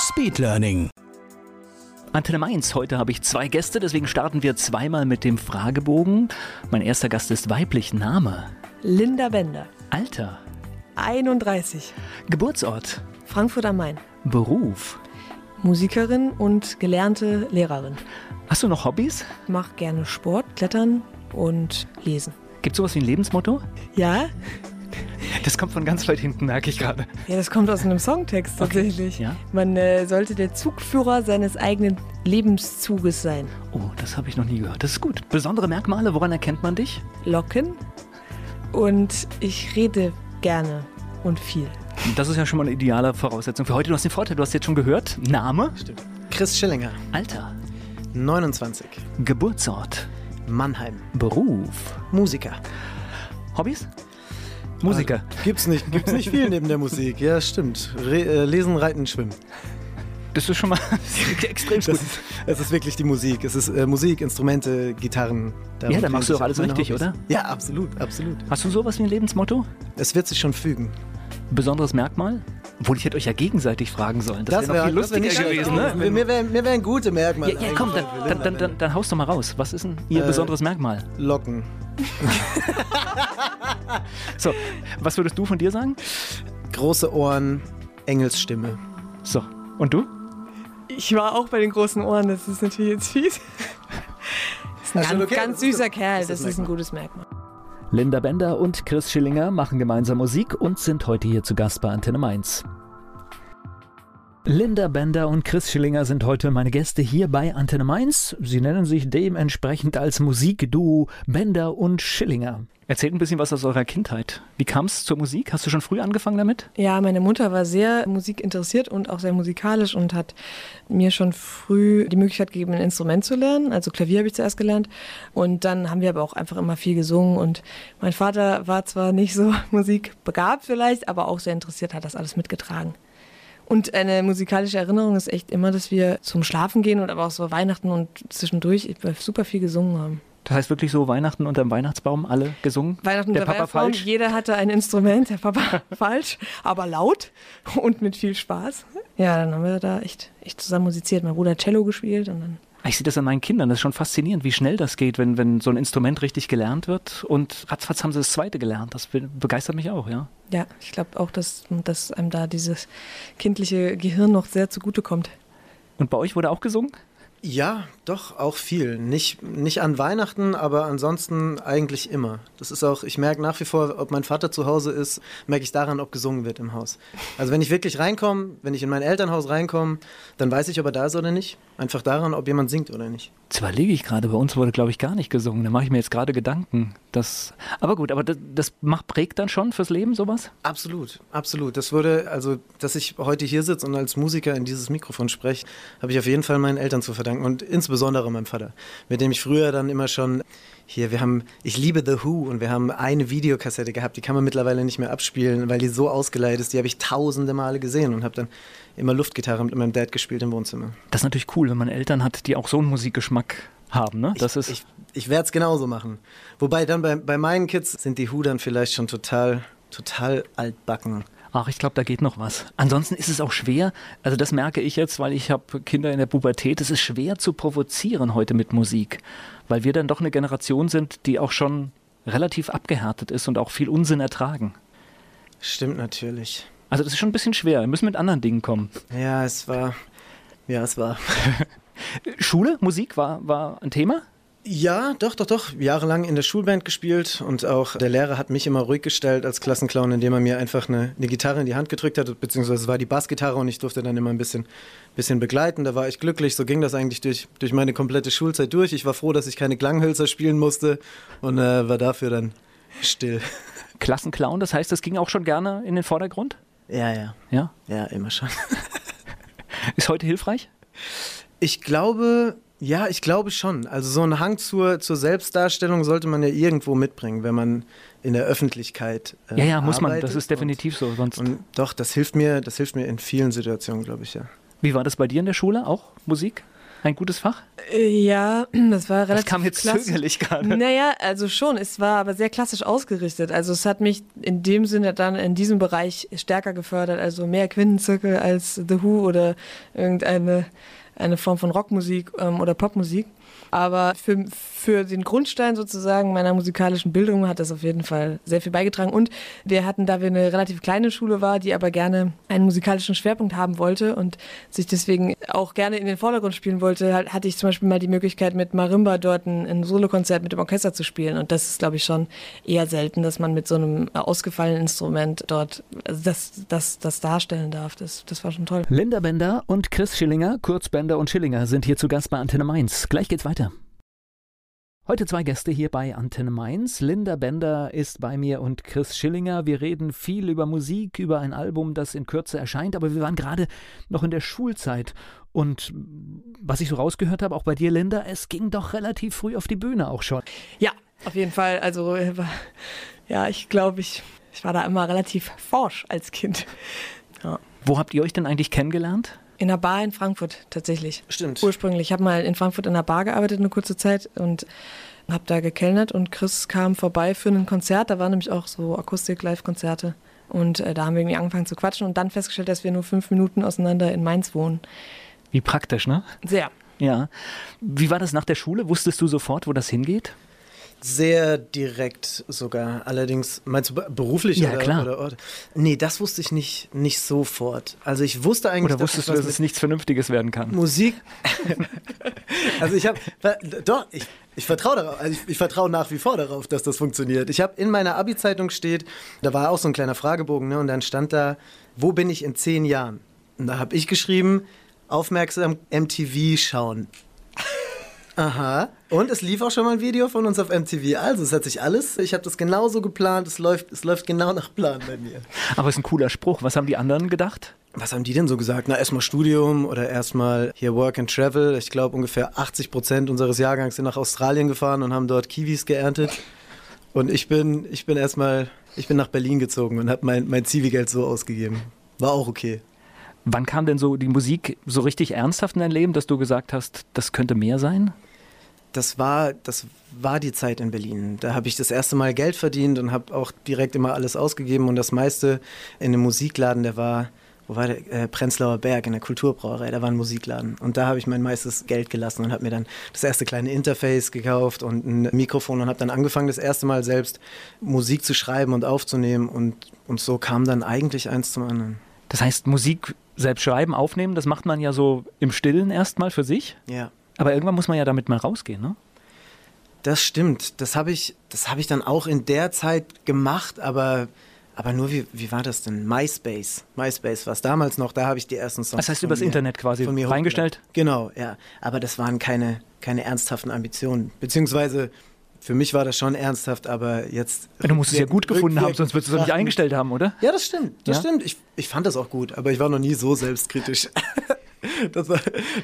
Speedlearning. Antenne Mainz, heute habe ich zwei Gäste, deswegen starten wir zweimal mit dem Fragebogen. Mein erster Gast ist weiblich. Name? Linda Bender, Alter? 31, Geburtsort? Frankfurt am Main, Beruf? Musikerin und gelernte Lehrerin. Hast du noch Hobbys? Mach gerne Sport, Klettern und Lesen. Gibt es sowas wie ein Lebensmotto? Ja? Das kommt von ganz weit hinten, merke ich gerade. Ja, das kommt aus einem Songtext tatsächlich. ja. Man äh, sollte der Zugführer seines eigenen Lebenszuges sein. Oh, das habe ich noch nie gehört. Das ist gut. Besondere Merkmale, woran erkennt man dich? Locken und ich rede gerne und viel. Das ist ja schon mal eine ideale Voraussetzung für heute. Du hast den Vorteil, du hast jetzt schon gehört. Name? Stimmt. Chris Schillinger, Alter? 29, Geburtsort? Mannheim, Beruf? Musiker. Hobbys? Musiker. Also, gibt's nicht, gibt's nicht viel neben der Musik. Ja, stimmt. Re äh, lesen, reiten, schwimmen. Das ist schon mal extrem Das gut. ist, es ist wirklich die Musik. Es ist äh, Musik, Instrumente, Gitarren. Ja, da machst du doch alles richtig, Hobbys. oder? Ja, absolut, absolut. Hast du sowas wie ein Lebensmotto? Es wird sich schon fügen. Besonderes Merkmal? Obwohl ich hätte euch ja gegenseitig fragen sollen. Das, wäre wär- viel das wär lustiger nicht gewesen, ne? Mir, mir wären wären gute Merkmale. Ja, ja, komm, dann, dann, dann, dann, haust doch mal raus. Was ist denn Ihr Äh, besonderes Merkmal? Locken. So, was würdest du von dir sagen? Große Ohren, Engelsstimme. So, und du? Ich war auch bei den großen Ohren, das ist natürlich jetzt fies. Das ist ein schon ganz, okay, ganz ist süßer das- Kerl, das das ist ist ein gutes Merkmal. Linda Bender und Chris Schillinger machen gemeinsam Musik und sind heute hier zu Gast bei Antenne Mainz. Linda Bender und Chris Schillinger sind heute meine Gäste hier bei Antenne Mainz. Sie nennen sich dementsprechend als Musikduo Bender und Schillinger. Erzählt ein bisschen was aus eurer Kindheit. Wie kam es zur Musik? Hast du schon früh angefangen damit? Ja, meine Mutter war sehr musikinteressiert und auch sehr musikalisch und hat mir schon früh die Möglichkeit gegeben, ein Instrument zu lernen. Also Klavier habe ich zuerst gelernt. Und dann haben wir aber auch einfach immer viel gesungen. Und mein Vater war zwar nicht so musikbegabt vielleicht, aber auch sehr interessiert, hat das alles mitgetragen. Und eine musikalische Erinnerung ist echt immer, dass wir zum Schlafen gehen und aber auch so Weihnachten und zwischendurch super viel gesungen haben. Das heißt wirklich so Weihnachten unterm Weihnachtsbaum alle gesungen? Weihnachten Der der Papa Weihnachtsbaum, falsch? Jeder hatte ein Instrument, der Papa falsch, aber laut und mit viel Spaß. Ja, dann haben wir da echt, echt zusammen musiziert. Mein Bruder hat Cello gespielt und dann. Ich sehe das an meinen Kindern. Das ist schon faszinierend, wie schnell das geht, wenn, wenn so ein Instrument richtig gelernt wird. Und ratzfatz haben sie das zweite gelernt. Das be- begeistert mich auch, ja. Ja, ich glaube auch, dass, dass einem da dieses kindliche Gehirn noch sehr zugutekommt. Und bei euch wurde auch gesungen? Ja, doch, auch viel. Nicht, nicht an Weihnachten, aber ansonsten eigentlich immer. Das ist auch, ich merke nach wie vor, ob mein Vater zu Hause ist, merke ich daran, ob gesungen wird im Haus. Also wenn ich wirklich reinkomme, wenn ich in mein Elternhaus reinkomme, dann weiß ich, ob er da ist oder nicht. Einfach daran, ob jemand singt oder nicht. Jetzt überlege ich gerade, bei uns wurde, glaube ich, gar nicht gesungen. Da mache ich mir jetzt gerade Gedanken. Das, aber gut, aber das, das macht, prägt dann schon fürs Leben sowas? Absolut, absolut. Das würde, also, dass ich heute hier sitze und als Musiker in dieses Mikrofon spreche, habe ich auf jeden Fall meinen Eltern zu verdanken und insbesondere meinem Vater, mit dem ich früher dann immer schon hier, wir haben, ich liebe The Who und wir haben eine Videokassette gehabt, die kann man mittlerweile nicht mehr abspielen, weil die so ausgeleitet ist. Die habe ich tausende Male gesehen und habe dann immer Luftgitarre mit meinem Dad gespielt im Wohnzimmer. Das ist natürlich cool, wenn man Eltern hat, die auch so einen Musikgeschmack haben, ne? Das ich, ist. ich, ich werde es genauso machen. Wobei dann bei, bei meinen Kids sind die Who dann vielleicht schon total, total altbacken. Ach, ich glaube, da geht noch was. Ansonsten ist es auch schwer, also das merke ich jetzt, weil ich habe Kinder in der Pubertät, es ist schwer zu provozieren heute mit Musik, weil wir dann doch eine Generation sind, die auch schon relativ abgehärtet ist und auch viel Unsinn ertragen. Stimmt natürlich. Also das ist schon ein bisschen schwer, wir müssen mit anderen Dingen kommen. Ja, es war, ja, es war. Schule, Musik war, war ein Thema? Ja, doch, doch, doch. Jahrelang in der Schulband gespielt und auch der Lehrer hat mich immer ruhig gestellt als Klassenclown, indem er mir einfach eine, eine Gitarre in die Hand gedrückt hat, beziehungsweise es war die Bassgitarre und ich durfte dann immer ein bisschen, bisschen begleiten. Da war ich glücklich. So ging das eigentlich durch, durch meine komplette Schulzeit durch. Ich war froh, dass ich keine Klanghölzer spielen musste und äh, war dafür dann still. Klassenclown, das heißt, das ging auch schon gerne in den Vordergrund? Ja, ja, Ja. ja, immer schon. Ist heute hilfreich? Ich glaube, ja, ich glaube schon. Also so einen Hang zur, zur Selbstdarstellung sollte man ja irgendwo mitbringen, wenn man in der Öffentlichkeit äh, Ja, ja, muss man. Das ist definitiv und, so. Sonst und doch, das hilft mir, das hilft mir in vielen Situationen, glaube ich, ja. Wie war das bei dir in der Schule? Auch Musik? Ein gutes Fach? Äh, ja, das war relativ. Das kam jetzt klassisch. zögerlich gerade. Naja, also schon. Es war aber sehr klassisch ausgerichtet. Also es hat mich in dem Sinne dann in diesem Bereich stärker gefördert. Also mehr Quintenzirkel als The Who oder irgendeine eine Form von Rockmusik ähm, oder Popmusik. Aber für, für den Grundstein sozusagen meiner musikalischen Bildung hat das auf jeden Fall sehr viel beigetragen. Und wir hatten, da wir eine relativ kleine Schule war, die aber gerne einen musikalischen Schwerpunkt haben wollte und sich deswegen auch gerne in den Vordergrund spielen wollte, hatte ich zum Beispiel mal die Möglichkeit, mit Marimba dort ein, ein Solokonzert mit dem Orchester zu spielen. Und das ist, glaube ich, schon eher selten, dass man mit so einem ausgefallenen Instrument dort das, das, das darstellen darf. Das, das war schon toll. Linda Bender und Chris Schillinger, kurz Bender und Schillinger, sind hier zu Gast bei Antenne Mainz. Gleich geht's weiter. Heute zwei Gäste hier bei Antenne Mainz. Linda Bender ist bei mir und Chris Schillinger. Wir reden viel über Musik, über ein Album, das in Kürze erscheint, aber wir waren gerade noch in der Schulzeit. Und was ich so rausgehört habe, auch bei dir, Linda, es ging doch relativ früh auf die Bühne auch schon. Ja, auf jeden Fall. Also, ja, ich glaube, ich, ich war da immer relativ forsch als Kind. Ja. Wo habt ihr euch denn eigentlich kennengelernt? In einer Bar in Frankfurt tatsächlich. Stimmt. Ursprünglich. Ich habe mal in Frankfurt in einer Bar gearbeitet eine kurze Zeit und habe da gekellnert und Chris kam vorbei für ein Konzert. Da waren nämlich auch so Akustik-Live-Konzerte. Und äh, da haben wir irgendwie angefangen zu quatschen und dann festgestellt, dass wir nur fünf Minuten auseinander in Mainz wohnen. Wie praktisch, ne? Sehr. Ja. Wie war das nach der Schule? Wusstest du sofort, wo das hingeht? Sehr direkt sogar. Allerdings, meinst du beruflich ja, oder, klar. oder Ort? Nee, das wusste ich nicht, nicht sofort. Also ich wusste eigentlich. Oder wusstest du, dass es nichts Vernünftiges werden kann? Musik. also ich habe. Doch, ich, ich vertraue darauf. Also ich, ich vertraue nach wie vor darauf, dass das funktioniert. Ich habe in meiner Abi-Zeitung steht, da war auch so ein kleiner Fragebogen, ne? Und dann stand da, wo bin ich in zehn Jahren? Und da habe ich geschrieben, aufmerksam MTV schauen. Aha. Und es lief auch schon mal ein Video von uns auf MTV. Also es hat sich alles, ich habe das genauso geplant, es läuft, es läuft genau nach Plan bei mir. Aber es ist ein cooler Spruch. Was haben die anderen gedacht? Was haben die denn so gesagt? Na, erstmal Studium oder erstmal hier Work and Travel. Ich glaube, ungefähr 80 Prozent unseres Jahrgangs sind nach Australien gefahren und haben dort Kiwis geerntet. Und ich bin, ich bin erstmal, ich bin nach Berlin gezogen und habe mein, mein Zivi-Geld so ausgegeben. War auch okay. Wann kam denn so die Musik so richtig ernsthaft in dein Leben, dass du gesagt hast, das könnte mehr sein? Das war, das war die Zeit in Berlin. Da habe ich das erste Mal Geld verdient und habe auch direkt immer alles ausgegeben. Und das meiste in dem Musikladen, der war, wo war der? Äh, Prenzlauer Berg in der Kulturbrauerei, da war ein Musikladen. Und da habe ich mein meistes Geld gelassen und habe mir dann das erste kleine Interface gekauft und ein Mikrofon und habe dann angefangen, das erste Mal selbst Musik zu schreiben und aufzunehmen. Und, und so kam dann eigentlich eins zum anderen. Das heißt, Musik selbst schreiben, aufnehmen, das macht man ja so im Stillen erstmal für sich? Ja. Aber irgendwann muss man ja damit mal rausgehen, ne? Das stimmt. Das habe ich, hab ich dann auch in der Zeit gemacht, aber, aber nur, wie, wie war das denn? MySpace. MySpace war es damals noch, da habe ich die ersten Songs. Das heißt, übers mir, Internet quasi von mir reingestellt? Genau, ja. Aber das waren keine, keine ernsthaften Ambitionen. Beziehungsweise für mich war das schon ernsthaft, aber jetzt. du musst es ja gut gefunden haben, sonst würdest du es nicht eingestellt haben, oder? Ja, das stimmt. Das ja? stimmt. Ich, ich fand das auch gut, aber ich war noch nie so selbstkritisch. Das,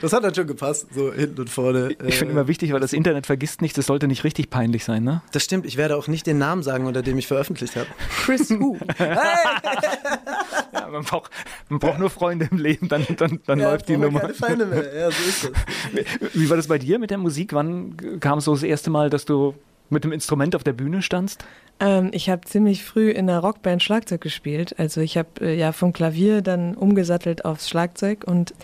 das, hat dann schon gepasst, so hinten und vorne. Ich finde immer wichtig, weil das Internet vergisst nichts, das sollte nicht richtig peinlich sein, ne? Das stimmt, ich werde auch nicht den Namen sagen, unter dem ich veröffentlicht habe. Chris Who. Hey! ja, man braucht, man braucht nur Freunde im Leben, dann, dann, dann ja, läuft die Nummer. Keine Feinde mehr, ja, so ist das. Wie war das bei dir mit der Musik? Wann kam es so das erste Mal, dass du mit dem Instrument auf der Bühne standst? Ähm, ich habe ziemlich früh in einer Rockband Schlagzeug gespielt. Also ich habe äh, ja vom Klavier dann umgesattelt aufs Schlagzeug und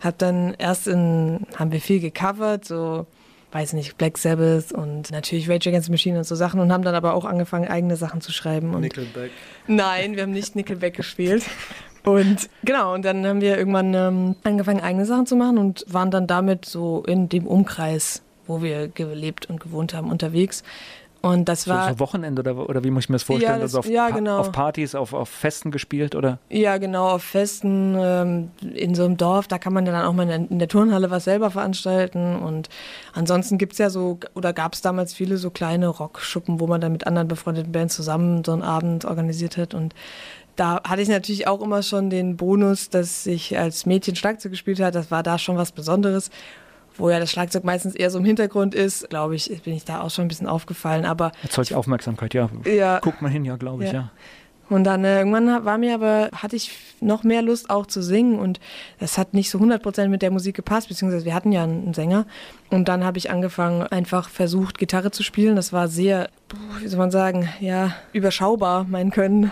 habe dann erst in, haben wir viel gecovert, so weiß nicht, Black Sabbath und natürlich Rage Against the Machine und so Sachen und haben dann aber auch angefangen, eigene Sachen zu schreiben. Und Nickelback. Nein, wir haben nicht Nickelback gespielt. Und genau, und dann haben wir irgendwann ähm, angefangen, eigene Sachen zu machen und waren dann damit so in dem Umkreis, wo wir gelebt und gewohnt haben, unterwegs. Und das war. So, so Wochenende oder, oder wie muss ich mir das vorstellen? Ja, das, also auf, ja, genau. auf Partys, auf, auf Festen gespielt oder? Ja, genau, auf Festen ähm, in so einem Dorf, da kann man ja dann auch mal in der, in der Turnhalle was selber veranstalten. Und ansonsten gibt es ja so, oder gab es damals viele so kleine Rockschuppen, wo man dann mit anderen befreundeten Bands zusammen so einen Abend organisiert hat. Und da hatte ich natürlich auch immer schon den Bonus, dass ich als Mädchen Schlagzeug gespielt habe. Das war da schon was Besonderes. Wo ja das Schlagzeug meistens eher so im Hintergrund ist, glaube ich, bin ich da auch schon ein bisschen aufgefallen. Aber Erzeugt Aufmerksamkeit, ja. Ja. Guckt man hin, ja, glaube ich, Ja. ja. Und dann äh, irgendwann war mir aber, hatte ich noch mehr Lust auch zu singen und das hat nicht so 100% mit der Musik gepasst, beziehungsweise wir hatten ja einen, Sänger. Und dann habe ich angefangen, einfach versucht, Gitarre zu spielen. Das war sehr, wie soll man sagen, ja, überschaubar, mein Können.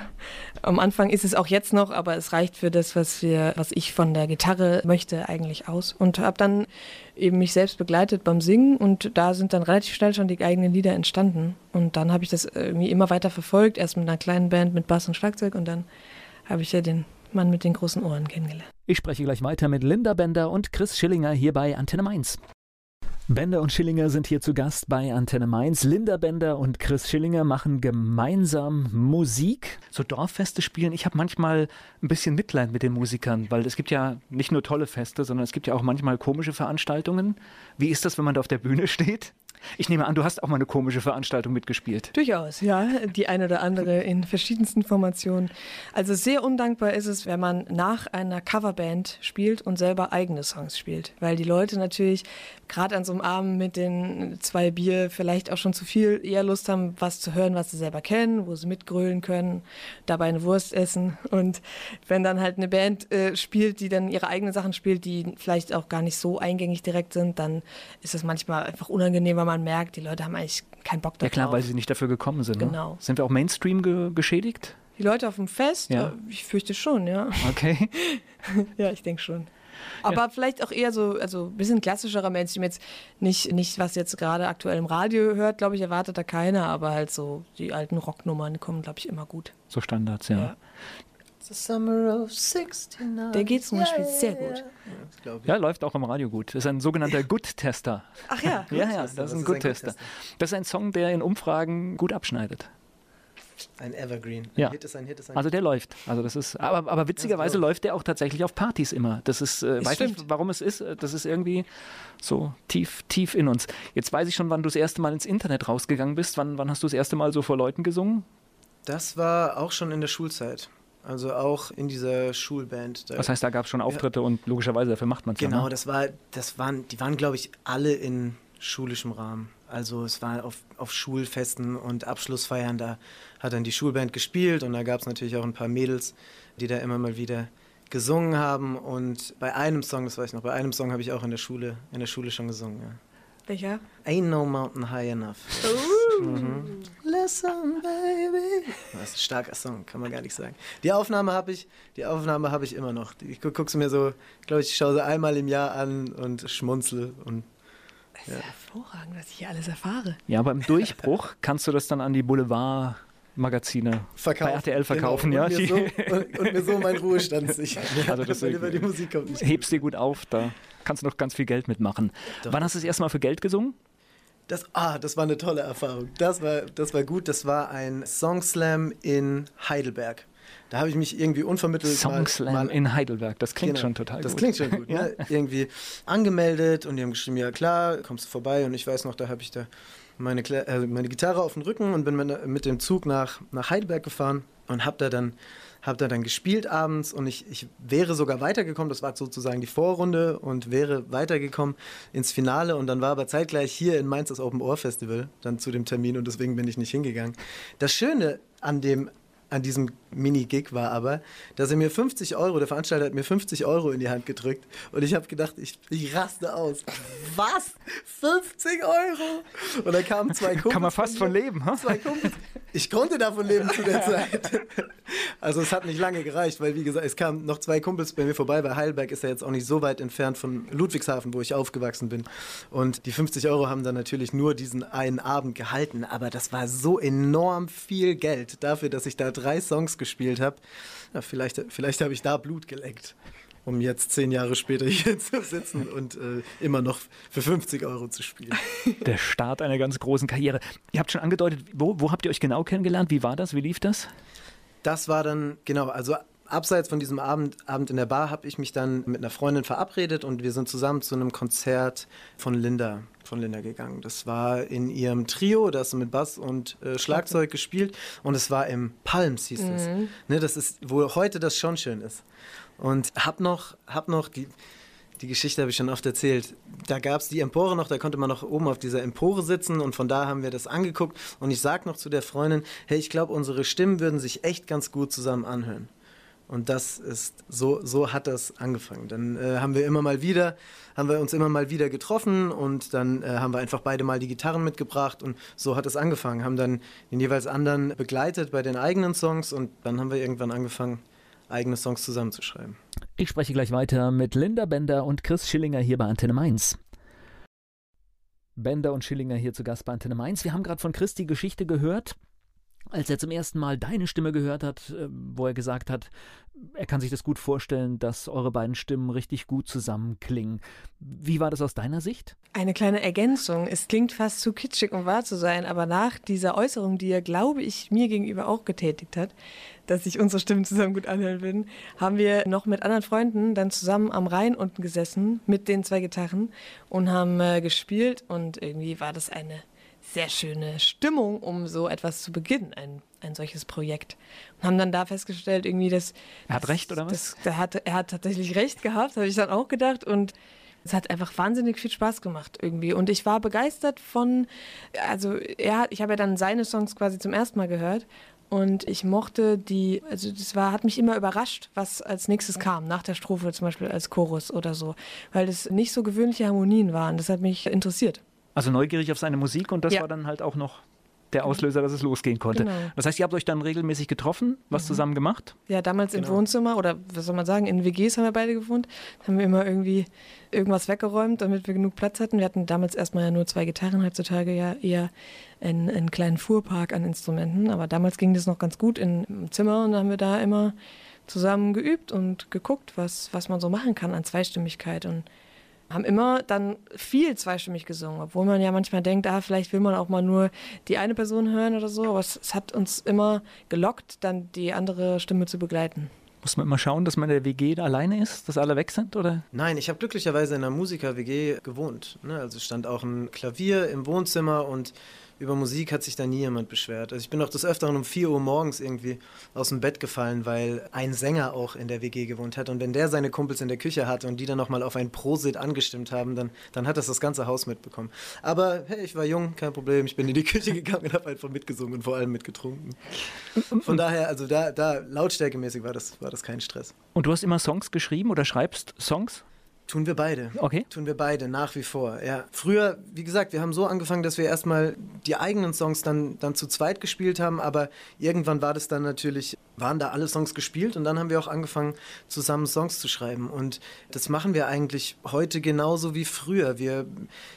Am Anfang ist es auch jetzt noch, aber es reicht für das, was wir, was ich von der Gitarre möchte, eigentlich aus. Und habe dann eben mich selbst begleitet beim Singen und da sind dann relativ schnell schon die eigenen Lieder entstanden. Und dann habe ich das irgendwie immer weiter verfolgt, erst mit einer kleinen Band mit Bass und Schlagzeug und dann habe ich ja den Mann mit den großen Ohren kennengelernt. Ich spreche gleich weiter mit Linda Bender und Chris Schillinger hier bei Antenne Mainz. Bender und Schillinger sind hier zu Gast bei Antenne Mainz. Linda Bender und Chris Schillinger machen gemeinsam Musik. So Dorffeste spielen. Ich habe manchmal ein bisschen Mitleid mit den Musikern, weil es gibt ja nicht nur tolle Feste, sondern es gibt ja auch manchmal komische Veranstaltungen. Wie ist das, wenn man da auf der Bühne steht? Ich nehme an, du hast auch mal eine komische Veranstaltung mitgespielt. Durchaus, ja, die eine oder andere in verschiedensten Formationen. Also sehr undankbar ist es, wenn man nach einer Coverband spielt und selber eigene Songs spielt, weil die Leute natürlich gerade an so einem Abend mit den zwei Bier vielleicht auch schon zu viel eher Lust haben, was zu hören, was sie selber kennen, wo sie mitgrölen können, dabei eine Wurst essen und wenn dann halt eine Band äh, spielt, die dann ihre eigenen Sachen spielt, die vielleicht auch gar nicht so eingängig direkt sind, dann ist das manchmal einfach unangenehm, weil man merkt, die Leute haben eigentlich keinen Bock Ja darauf. klar, weil sie nicht dafür gekommen sind. Ne? Genau. Sind wir auch Mainstream ge geschädigt? Die Leute auf dem Fest? Ja. Ich fürchte schon, ja. Okay. Ja, ich denke schon. Aber vielleicht auch eher so, also ein bisschen klassischerer Mainstream. Jetzt nicht, nicht was jetzt gerade aktuell im Radio hört, glaube ich, erwartet da keiner, aber halt so die alten Rocknummern kommen, glaube ich, immer gut. So Standards, ja. Ja. The summer of 69. Der geht zum Beispiel sehr gut. Ja, läuft auch im Radio gut. Das ist ein sogenannter Good-Tester. Ach ja. Ja, ja, das ist ein Good-Tester. Das ist ein Song, der in Umfragen gut abschneidet. Ein Evergreen. Ein Ja. Hit ist ein Hit ist ein Also der läuft. Also das ist, aber, aber witzigerweise ich. läuft der auch tatsächlich auf Partys immer. Das ist, äh, weiß nicht, warum es ist. äh, Das ist irgendwie so tief, tief in uns. Jetzt weiß ich schon, wann du das erste Mal ins Internet rausgegangen bist. Wann, wann hast du das erste Mal so vor Leuten gesungen? Das war auch schon in der Schulzeit. Also auch in dieser Schulband. Da Das heißt, da gab es schon Auftritte und logischerweise dafür macht man es Genau, ja. Ne? das war, das waren, die waren, glaube ich, alle in schulischem Rahmen. Also es war auf, auf Schulfesten und Abschlussfeiern, da hat dann die Schulband gespielt und da gab es natürlich auch ein paar Mädels, die da immer mal wieder gesungen haben. Und bei einem Song, das weiß ich noch, bei einem Song habe ich auch in der Schule, in der Schule schon gesungen. Ja. Welcher? Ain't no mountain high enough. Mhm. Listen, baby. Das ist ein starker Song, kann man gar nicht sagen. Die Aufnahme habe ich, die Aufnahme habe ich immer noch. Ich gu gucke sie mir so, glaube ich, schaue sie einmal im Jahr an und schmunzel und Das ist hervorragend, was ich hier alles erfahre. Ja, aber im Durchbruch kannst du das dann an die Boulevard-Magazine verkaufen. bei RTL verkaufen, genau. ja. Und Die mir, so, und, und mir so meinen Ruhestand sichern. Ja, Also das- weil über die Musik kommt nicht. hebst dir gut auf, da kannst du noch ganz viel Geld mitmachen. Doch. Wann hast du das erste Mal für Geld gesungen? Das, ah, das war eine tolle Erfahrung. Das war, das war gut. Das war ein Songslam in Heidelberg. Da habe ich mich irgendwie unvermittelt Song Slam mal, mal in Heidelberg. Das klingt Genau. schon total das gut. klingt schon gut. ne? Irgendwie angemeldet und die haben geschrieben, ja klar, kommst du vorbei. Und ich weiß noch, da habe ich da meine, äh, meine Gitarre auf dem Rücken und bin mit, mit dem Zug nach, nach Heidelberg gefahren und habe da dann habe da dann gespielt abends und ich, ich wäre sogar weitergekommen, das war sozusagen die Vorrunde und wäre weitergekommen ins Finale und dann war aber zeitgleich hier in Mainz das Open Ohr Festival dann zu dem Termin und deswegen bin ich nicht hingegangen. Das Schöne an dem an diesem Mini-Gig war aber, dass er mir 50 Euro, der Veranstalter hat mir 50 Euro in die Hand gedrückt und ich habe gedacht, ich, ich raste aus. Was? 50 Euro? Und da kamen zwei Kumpels. Kann man fast von leben, ha? Zwei Kumpels. Ich konnte davon leben zu der Zeit. Also es hat nicht lange gereicht, weil wie gesagt, es kamen noch zwei Kumpels bei mir vorbei, weil Heidelberg ist ja jetzt auch nicht so weit entfernt von Ludwigshafen, wo ich aufgewachsen bin. Und die 50 Euro haben dann natürlich nur diesen einen Abend gehalten, aber das war so enorm viel Geld dafür, dass ich da drei Songs gespielt habe. Ja, vielleicht, vielleicht habe ich da Blut geleckt, um jetzt zehn Jahre später hier zu sitzen und äh, immer noch für 50 Euro zu spielen. Der Start einer ganz großen Karriere. Ihr habt schon angedeutet, wo, wo habt ihr euch genau kennengelernt? Wie war das? Wie lief das? Das war dann, genau, also abseits von diesem Abend, Abend in der Bar habe ich mich dann mit einer Freundin verabredet und wir sind zusammen zu einem Konzert von Linda von Linda gegangen. Das war in ihrem Trio, das mit Bass und äh, Schlagzeug okay. gespielt und es war im Palms hieß es. Mhm. Ne, das ist, wo heute das schon schön ist. Und hab noch, hab noch die, die Geschichte habe ich schon oft erzählt. Da gab es die Empore noch, da konnte man noch oben auf dieser Empore sitzen und von da haben wir das angeguckt. Und ich sag noch zu der Freundin, hey, ich glaube, unsere Stimmen würden sich echt ganz gut zusammen anhören. Und das ist, so, so hat das angefangen. Dann äh, haben wir immer mal wieder, haben wir uns immer mal wieder getroffen und dann äh, haben wir einfach beide mal die Gitarren mitgebracht und so hat es angefangen. Haben dann den jeweils anderen begleitet bei den eigenen Songs und dann haben wir irgendwann angefangen, eigene Songs zusammenzuschreiben. Ich spreche gleich weiter mit Linda Bender und Chris Schillinger hier bei Antenne Mainz. Bender und Schillinger hier zu Gast bei Antenne Mainz. Wir haben gerade von Chris die Geschichte gehört als er zum ersten Mal deine Stimme gehört hat, äh, wo er gesagt hat, er kann sich das gut vorstellen, dass eure beiden Stimmen richtig gut zusammenklingen. Wie war das aus deiner Sicht? Eine kleine Ergänzung. Es klingt fast zu kitschig, um wahr zu sein, aber nach dieser Äußerung, die er, glaube ich, mir gegenüber auch getätigt hat, dass sich unsere Stimmen zusammen gut anhören würden, haben wir noch mit anderen Freunden dann zusammen am Rhein unten gesessen mit den zwei Gitarren und haben äh, gespielt und irgendwie war das eine sehr schöne Stimmung, um so etwas zu beginnen, ein, ein solches Projekt. Und haben dann da festgestellt, irgendwie, dass. Er hat das, recht, oder was? Das, hat, er hat tatsächlich recht gehabt, habe ich dann auch gedacht. Und es hat einfach wahnsinnig viel Spaß gemacht irgendwie. Und ich war begeistert von, also er hat, ich habe ja dann seine Songs quasi zum ersten Mal gehört. Und ich mochte die, also das war, hat mich immer überrascht, was als nächstes kam, nach der Strophe zum Beispiel als Chorus oder so. Weil es nicht so gewöhnliche Harmonien waren. Das hat mich interessiert. Also neugierig auf seine Musik und das ja. war dann halt auch noch der Auslöser, dass es losgehen konnte. Genau. Das heißt, ihr habt euch dann regelmäßig getroffen, was mhm. zusammen gemacht? Ja, damals genau. im Wohnzimmer oder was soll man sagen, in WGs haben wir beide gewohnt. Da haben wir immer irgendwie irgendwas weggeräumt, damit wir genug Platz hatten. Wir hatten damals erstmal ja nur zwei Gitarren, heutzutage ja eher einen, einen kleinen Fuhrpark an Instrumenten. Aber damals ging das noch ganz gut in, im Zimmer und dann haben wir da immer zusammen geübt und geguckt, was, was man so machen kann an Zweistimmigkeit und haben immer dann viel zweistimmig gesungen, obwohl man ja manchmal denkt, ah, vielleicht will man auch mal nur die eine Person hören oder so, aber es, es hat uns immer gelockt, dann die andere Stimme zu begleiten. Muss man immer schauen, dass man in der WG da alleine ist, dass alle weg sind, oder? Nein, ich habe glücklicherweise in einer Musiker-WG gewohnt. Ne? Also stand auch ein Klavier im Wohnzimmer und über Musik hat sich da nie jemand beschwert. Also ich bin auch des Öfteren um 4 Uhr morgens irgendwie aus dem Bett gefallen, weil ein Sänger auch in der WG gewohnt hat. Und wenn der seine Kumpels in der Küche hatte und die dann nochmal auf ein Prosit angestimmt haben, dann, dann hat das das ganze Haus mitbekommen. Aber hey, ich war jung, kein Problem. Ich bin in die Küche gegangen und habe einfach mitgesungen und vor allem mitgetrunken. Von daher, also da, da lautstärkemäßig war das, war das kein Stress. Und du hast immer Songs geschrieben oder schreibst Songs? Tun wir beide. Okay. Tun wir beide, nach wie vor. Ja. Früher, wie gesagt, wir haben so angefangen, dass wir erstmal die eigenen Songs dann, dann zu zweit gespielt haben, aber irgendwann war das dann natürlich, waren da alle Songs gespielt und dann haben wir auch angefangen, zusammen Songs zu schreiben. Und das machen wir eigentlich heute genauso wie früher. Wir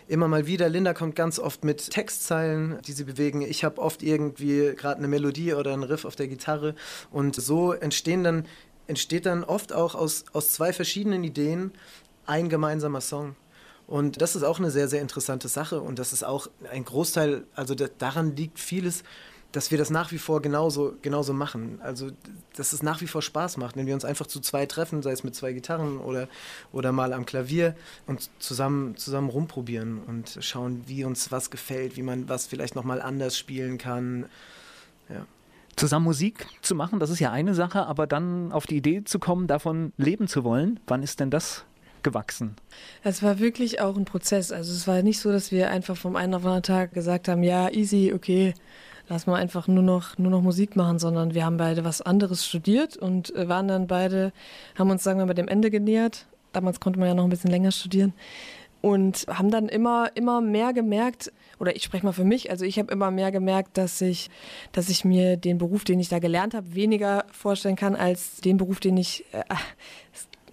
immer mal wieder, Linda kommt ganz oft mit Textzeilen, die sie bewegen. Ich habe oft irgendwie gerade eine Melodie oder einen Riff auf der Gitarre und so entstehen dann entsteht dann oft auch aus, aus zwei verschiedenen Ideen ein gemeinsamer Song. Und das ist auch eine sehr, sehr interessante Sache und das ist auch ein Großteil, also da, daran liegt vieles, dass wir das nach wie vor genauso, genauso machen. Also, dass es nach wie vor Spaß macht, wenn wir uns einfach zu zwei treffen, sei es mit zwei Gitarren oder, oder mal am Klavier und zusammen, zusammen rumprobieren und schauen, wie uns was gefällt, wie man was vielleicht nochmal anders spielen kann. Ja. Zusammen Musik zu machen, das ist ja eine Sache, aber dann auf die Idee zu kommen, davon leben zu wollen, wann ist denn das gewachsen? Es war wirklich auch ein Prozess. Also es war nicht so, dass wir einfach vom einen auf den anderen Tag gesagt haben, ja, easy, okay, lass mal einfach nur noch, nur noch Musik machen, sondern wir haben beide was anderes studiert und äh, waren dann beide, haben uns, sagen wir mal, dem Ende genähert. Damals konnte man ja noch ein bisschen länger studieren und haben dann immer immer mehr gemerkt oder ich spreche mal für mich also ich habe immer mehr gemerkt dass ich dass ich mir den Beruf den ich da gelernt habe weniger vorstellen kann als den Beruf den ich äh,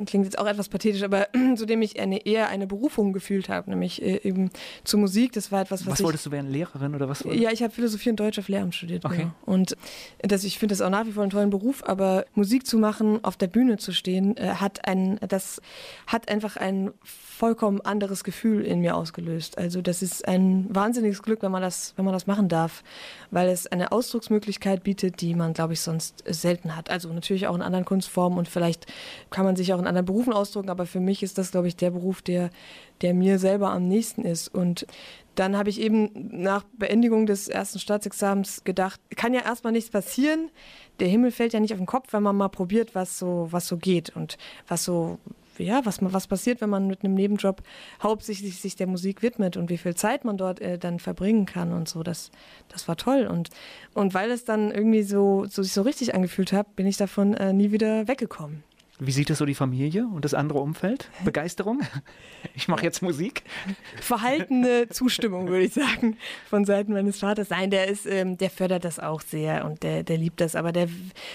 klingt jetzt auch etwas pathetisch, aber zu dem ich eine, eher eine Berufung gefühlt habe, nämlich äh, eben zur Musik. Das war etwas, was, was ich, wolltest du werden, Lehrerin oder was? Ja, ich habe Philosophie und Deutsch auf Lehramt studiert. Okay. Genau. Und das, ich finde das auch nach wie vor einen tollen Beruf, aber Musik zu machen, auf der Bühne zu stehen, äh, hat ein, das hat einfach ein vollkommen anderes Gefühl in mir ausgelöst. Also das ist ein wahnsinniges Glück, wenn man das, wenn man das machen darf, weil es eine Ausdrucksmöglichkeit bietet, die man, glaube ich, sonst selten hat. Also natürlich auch in anderen Kunstformen und vielleicht kann man sich auch in anderen Berufen ausdrücken, aber für mich ist das, glaube ich, der Beruf, der, der mir selber am nächsten ist. Und dann habe ich eben nach Beendigung des ersten Staatsexamens gedacht, kann ja erstmal nichts passieren. Der Himmel fällt ja nicht auf den Kopf, wenn man mal probiert, was so, was so geht und was so ja, was, was passiert, wenn man mit einem Nebenjob hauptsächlich sich der Musik widmet und wie viel Zeit man dort äh, dann verbringen kann und so. Das, das war toll. Und, und weil es dann irgendwie so, so sich so richtig angefühlt hat, bin ich davon äh, nie wieder weggekommen. Wie sieht das so die Familie und das andere Umfeld? Begeisterung? Ich mache jetzt Musik? Verhaltene Zustimmung, würde ich sagen, von Seiten meines Vaters. Nein, der ist, ähm, der fördert das auch sehr und der, der liebt das, aber der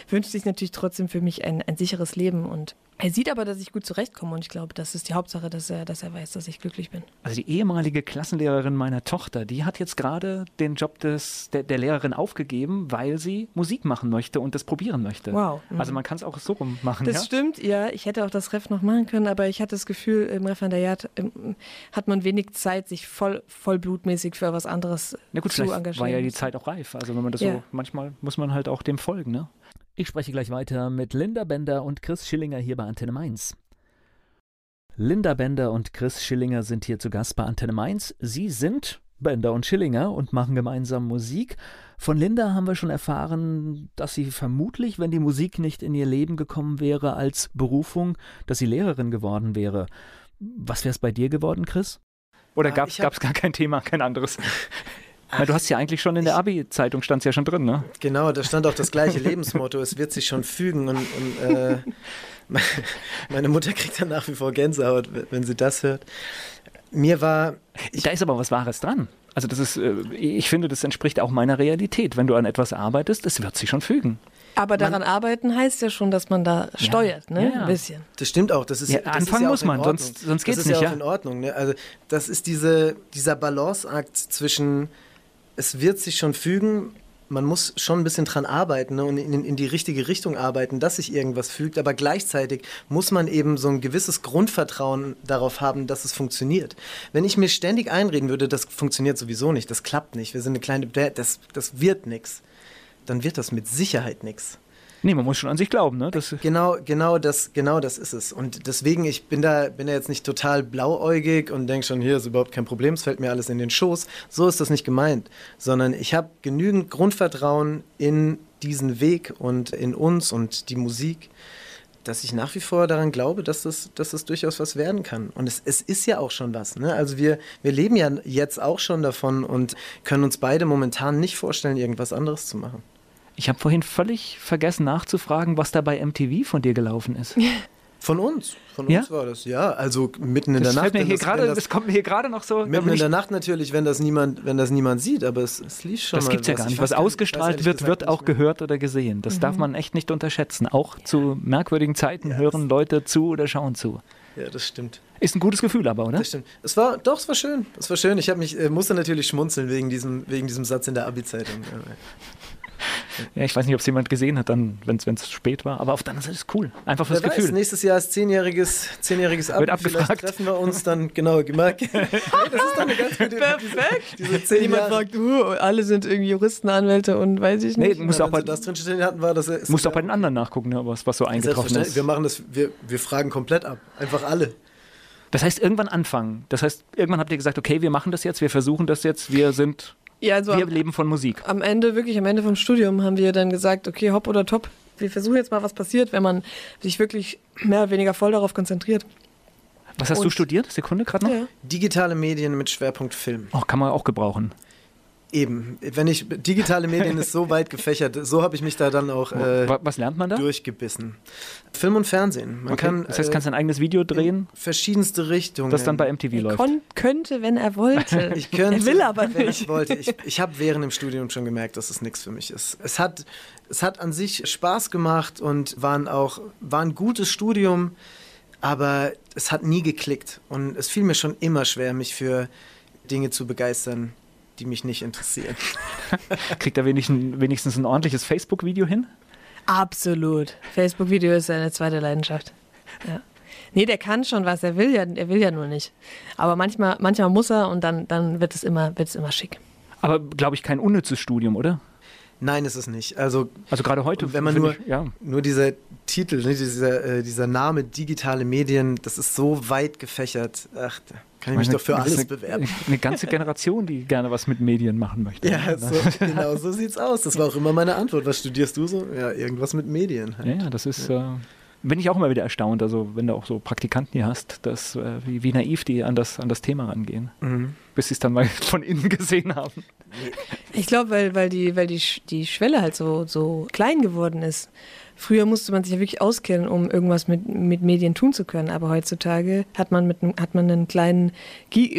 wünscht sich natürlich trotzdem für mich ein, ein sicheres Leben und er sieht aber, dass ich gut zurechtkomme und ich glaube, das ist die Hauptsache, dass er, dass er weiß, dass ich glücklich bin. Also die ehemalige Klassenlehrerin meiner Tochter, die hat jetzt gerade den Job des, der, der, Lehrerin aufgegeben, weil sie Musik machen möchte und das probieren möchte. Wow. Mhm. Also man kann es auch so rum machen. Das ja? stimmt, ja. Ich hätte auch das Ref noch machen können, aber ich hatte das Gefühl, im Referendariat ähm, hat man wenig Zeit, sich voll, vollblutmäßig für was anderes Na gut, zu engagieren. war ja die Zeit auch reif. Also wenn man das Ja. so, manchmal muss man halt auch dem folgen, ne? Ich spreche gleich weiter mit Linda Bender und Chris Schillinger hier bei Antenne Mainz. Linda Bender und Chris Schillinger sind hier zu Gast bei Antenne Mainz. Sie sind Bender und Schillinger und machen gemeinsam Musik. Von Linda haben wir schon erfahren, dass sie vermutlich, wenn die Musik nicht in ihr Leben gekommen wäre als Berufung, dass sie Lehrerin geworden wäre. Was wäre es bei dir geworden, Chris? Oder Ah, gab es gar kein Thema, kein anderes? Weil du hast ja eigentlich schon in der Abi-Zeitung stand ja schon drin, ne? Genau, da stand auch das gleiche Lebensmotto, es wird sich schon fügen und, und äh, meine Mutter kriegt dann nach wie vor Gänsehaut, wenn sie das hört. Mir war, da ist aber was Wahres dran. Also das ist, äh, ich finde, das entspricht auch meiner Realität. Wenn du an etwas arbeitest, es wird sich schon fügen. Aber daran arbeiten heißt ja schon, dass man da steuert, ne? Ja, ja. Ein bisschen. das stimmt auch, das ist Ja, das anfangen ist ja auch muss man, sonst- sonst geht's das ist nicht, ja ja. auch in Ordnung. Ne? Also das ist diese, dieser Balanceakt zwischen, es wird sich schon fügen, man muss schon ein bisschen dran arbeiten ne? und in, in die richtige Richtung arbeiten, dass sich irgendwas fügt, aber gleichzeitig muss man eben so ein gewisses Grundvertrauen darauf haben, dass es funktioniert. Wenn ich mir ständig einreden würde, das funktioniert sowieso nicht, das klappt nicht, wir sind eine kleine das, das wird nichts, dann wird das mit Sicherheit nichts. Nee, man muss schon an sich glauben, ne? Das, Genau, genau das, genau das ist es. Und deswegen, ich bin da, bin da jetzt nicht total blauäugig und denke schon, hier ist überhaupt kein Problem, es fällt mir alles in den Schoß. So ist das nicht gemeint. Sondern ich habe genügend Grundvertrauen in diesen Weg und in uns und die Musik, dass ich nach wie vor daran glaube, dass das, dass das durchaus was werden kann. Und es, es ist ja auch schon was. Ne? Also wir, wir leben ja jetzt auch schon davon und können uns beide momentan nicht vorstellen, irgendwas anderes zu machen. Ich habe vorhin völlig vergessen nachzufragen, was da bei MTV von dir gelaufen ist. Von uns, von Ja? uns war das, ja. Also mitten in Das, der fällt Nacht. mir hier das, wenn gerade, das, das kommt mir hier gerade noch so. mitten in der Nacht natürlich, wenn das niemand, wenn das niemand sieht, aber es, es lief schon das mal. gibt es ja was. gar Ich nicht. Was ausgestrahlt wird, wird auch mehr. gehört oder gesehen. Das darf man echt nicht unterschätzen. Auch zu merkwürdigen Zeiten hören Leute zu oder schauen zu. Ja, das stimmt. Ist ein gutes Gefühl aber, oder? Das stimmt. Es war, doch, es war schön. Es war schön. Ich habe mich, äh, musste natürlich schmunzeln wegen diesem, wegen diesem Satz in der Abi-Zeitung. Ja, ich weiß nicht, ob es jemand gesehen hat, dann, wenn es spät war. Aber auf der anderen Seite ist es cool. Einfach fürs Wer weiß, Gefühl. nächstes Jahr ist zehnjähriges, zehnjähriges Abi. Wird abgefragt. Vielleicht treffen wir uns dann, genau, gemerkt. hey, das ist doch eine ganz gute Perfekt. Diese zehn Niemand Jahre. fragt, uh, alle sind irgendwie Juristen, Anwälte und weiß ich Nee, nicht. musst Ja, auch bei, das drinstehen hatten, war das. musst auch bei den anderen nachgucken, ne, was, was so eingetroffen ist. Wir machen das, wir, wir fragen komplett ab. Einfach alle. Das heißt, irgendwann anfangen. Das heißt, irgendwann habt ihr gesagt, okay, wir machen das jetzt, wir versuchen das jetzt, wir sind, Ja, also wir am, leben von Musik. am Ende, wirklich am Ende vom Studium haben wir dann gesagt, okay, hopp oder top. Wir versuchen jetzt mal, was passiert, wenn man sich wirklich mehr oder weniger voll darauf konzentriert. Was hast du Und- studiert? Sekunde gerade noch? Ja. Digitale Medien mit Schwerpunkt Film. Oh, kann man auch gebrauchen. Eben, wenn ich digitale Medien ist so weit gefächert, so habe ich mich da dann auch äh, Wa- was lernt man da? durchgebissen. Film und Fernsehen. Man Okay. kann das heißt, äh, kannst du ein eigenes Video drehen, in verschiedenste Richtungen. das dann bei MTV Er läuft. kon könnte, wenn er wollte. ich könnte, er will aber wenn nicht. ich wollte. Ich, ich habe während dem Studium schon gemerkt, dass es nichts für mich ist. Es hat, es hat an sich Spaß gemacht und waren auch, war ein gutes Studium. aber es hat nie geklickt. Und es fiel mir schon immer schwer, mich für Dinge zu begeistern, die mich nicht interessieren. Kriegt er wenigstens ein ordentliches Facebook-Video hin? Absolut. Facebook-Video ist seine zweite Leidenschaft. Ja. Nee, der kann schon was, er will ja, er will ja nur nicht. Aber manchmal, manchmal muss er und dann, dann wird es immer, wird es immer schick. Aber glaube ich kein unnützes Studium, oder? Nein, ist es nicht. Also, also gerade heute, wenn man nur, ich, ja. nur dieser Titel, ne, dieser, äh, dieser Name digitale Medien, das ist so weit gefächert. Ach, da kann ich mich doch für alles eine, bewerben. Eine ganze Generation, die gerne was mit Medien machen möchte. Ja, so, genau so sieht's aus. Das war auch immer meine Antwort. Was studierst du so? Ja, irgendwas mit Medien. Halt. Ja, das ist. Ja. Äh, bin ich auch immer wieder erstaunt, also wenn du auch so Praktikanten hier hast, dass, äh, wie, wie, naiv die an das, an das Thema rangehen, mhm. bis sie es dann mal von innen gesehen haben. Ich glaube, weil, weil, die, weil die, die Schwelle halt so, so klein geworden ist. Früher musste man sich ja wirklich auskennen, um irgendwas mit, mit Medien tun zu können. Aber heutzutage hat man, mit, hat man einen kleinen,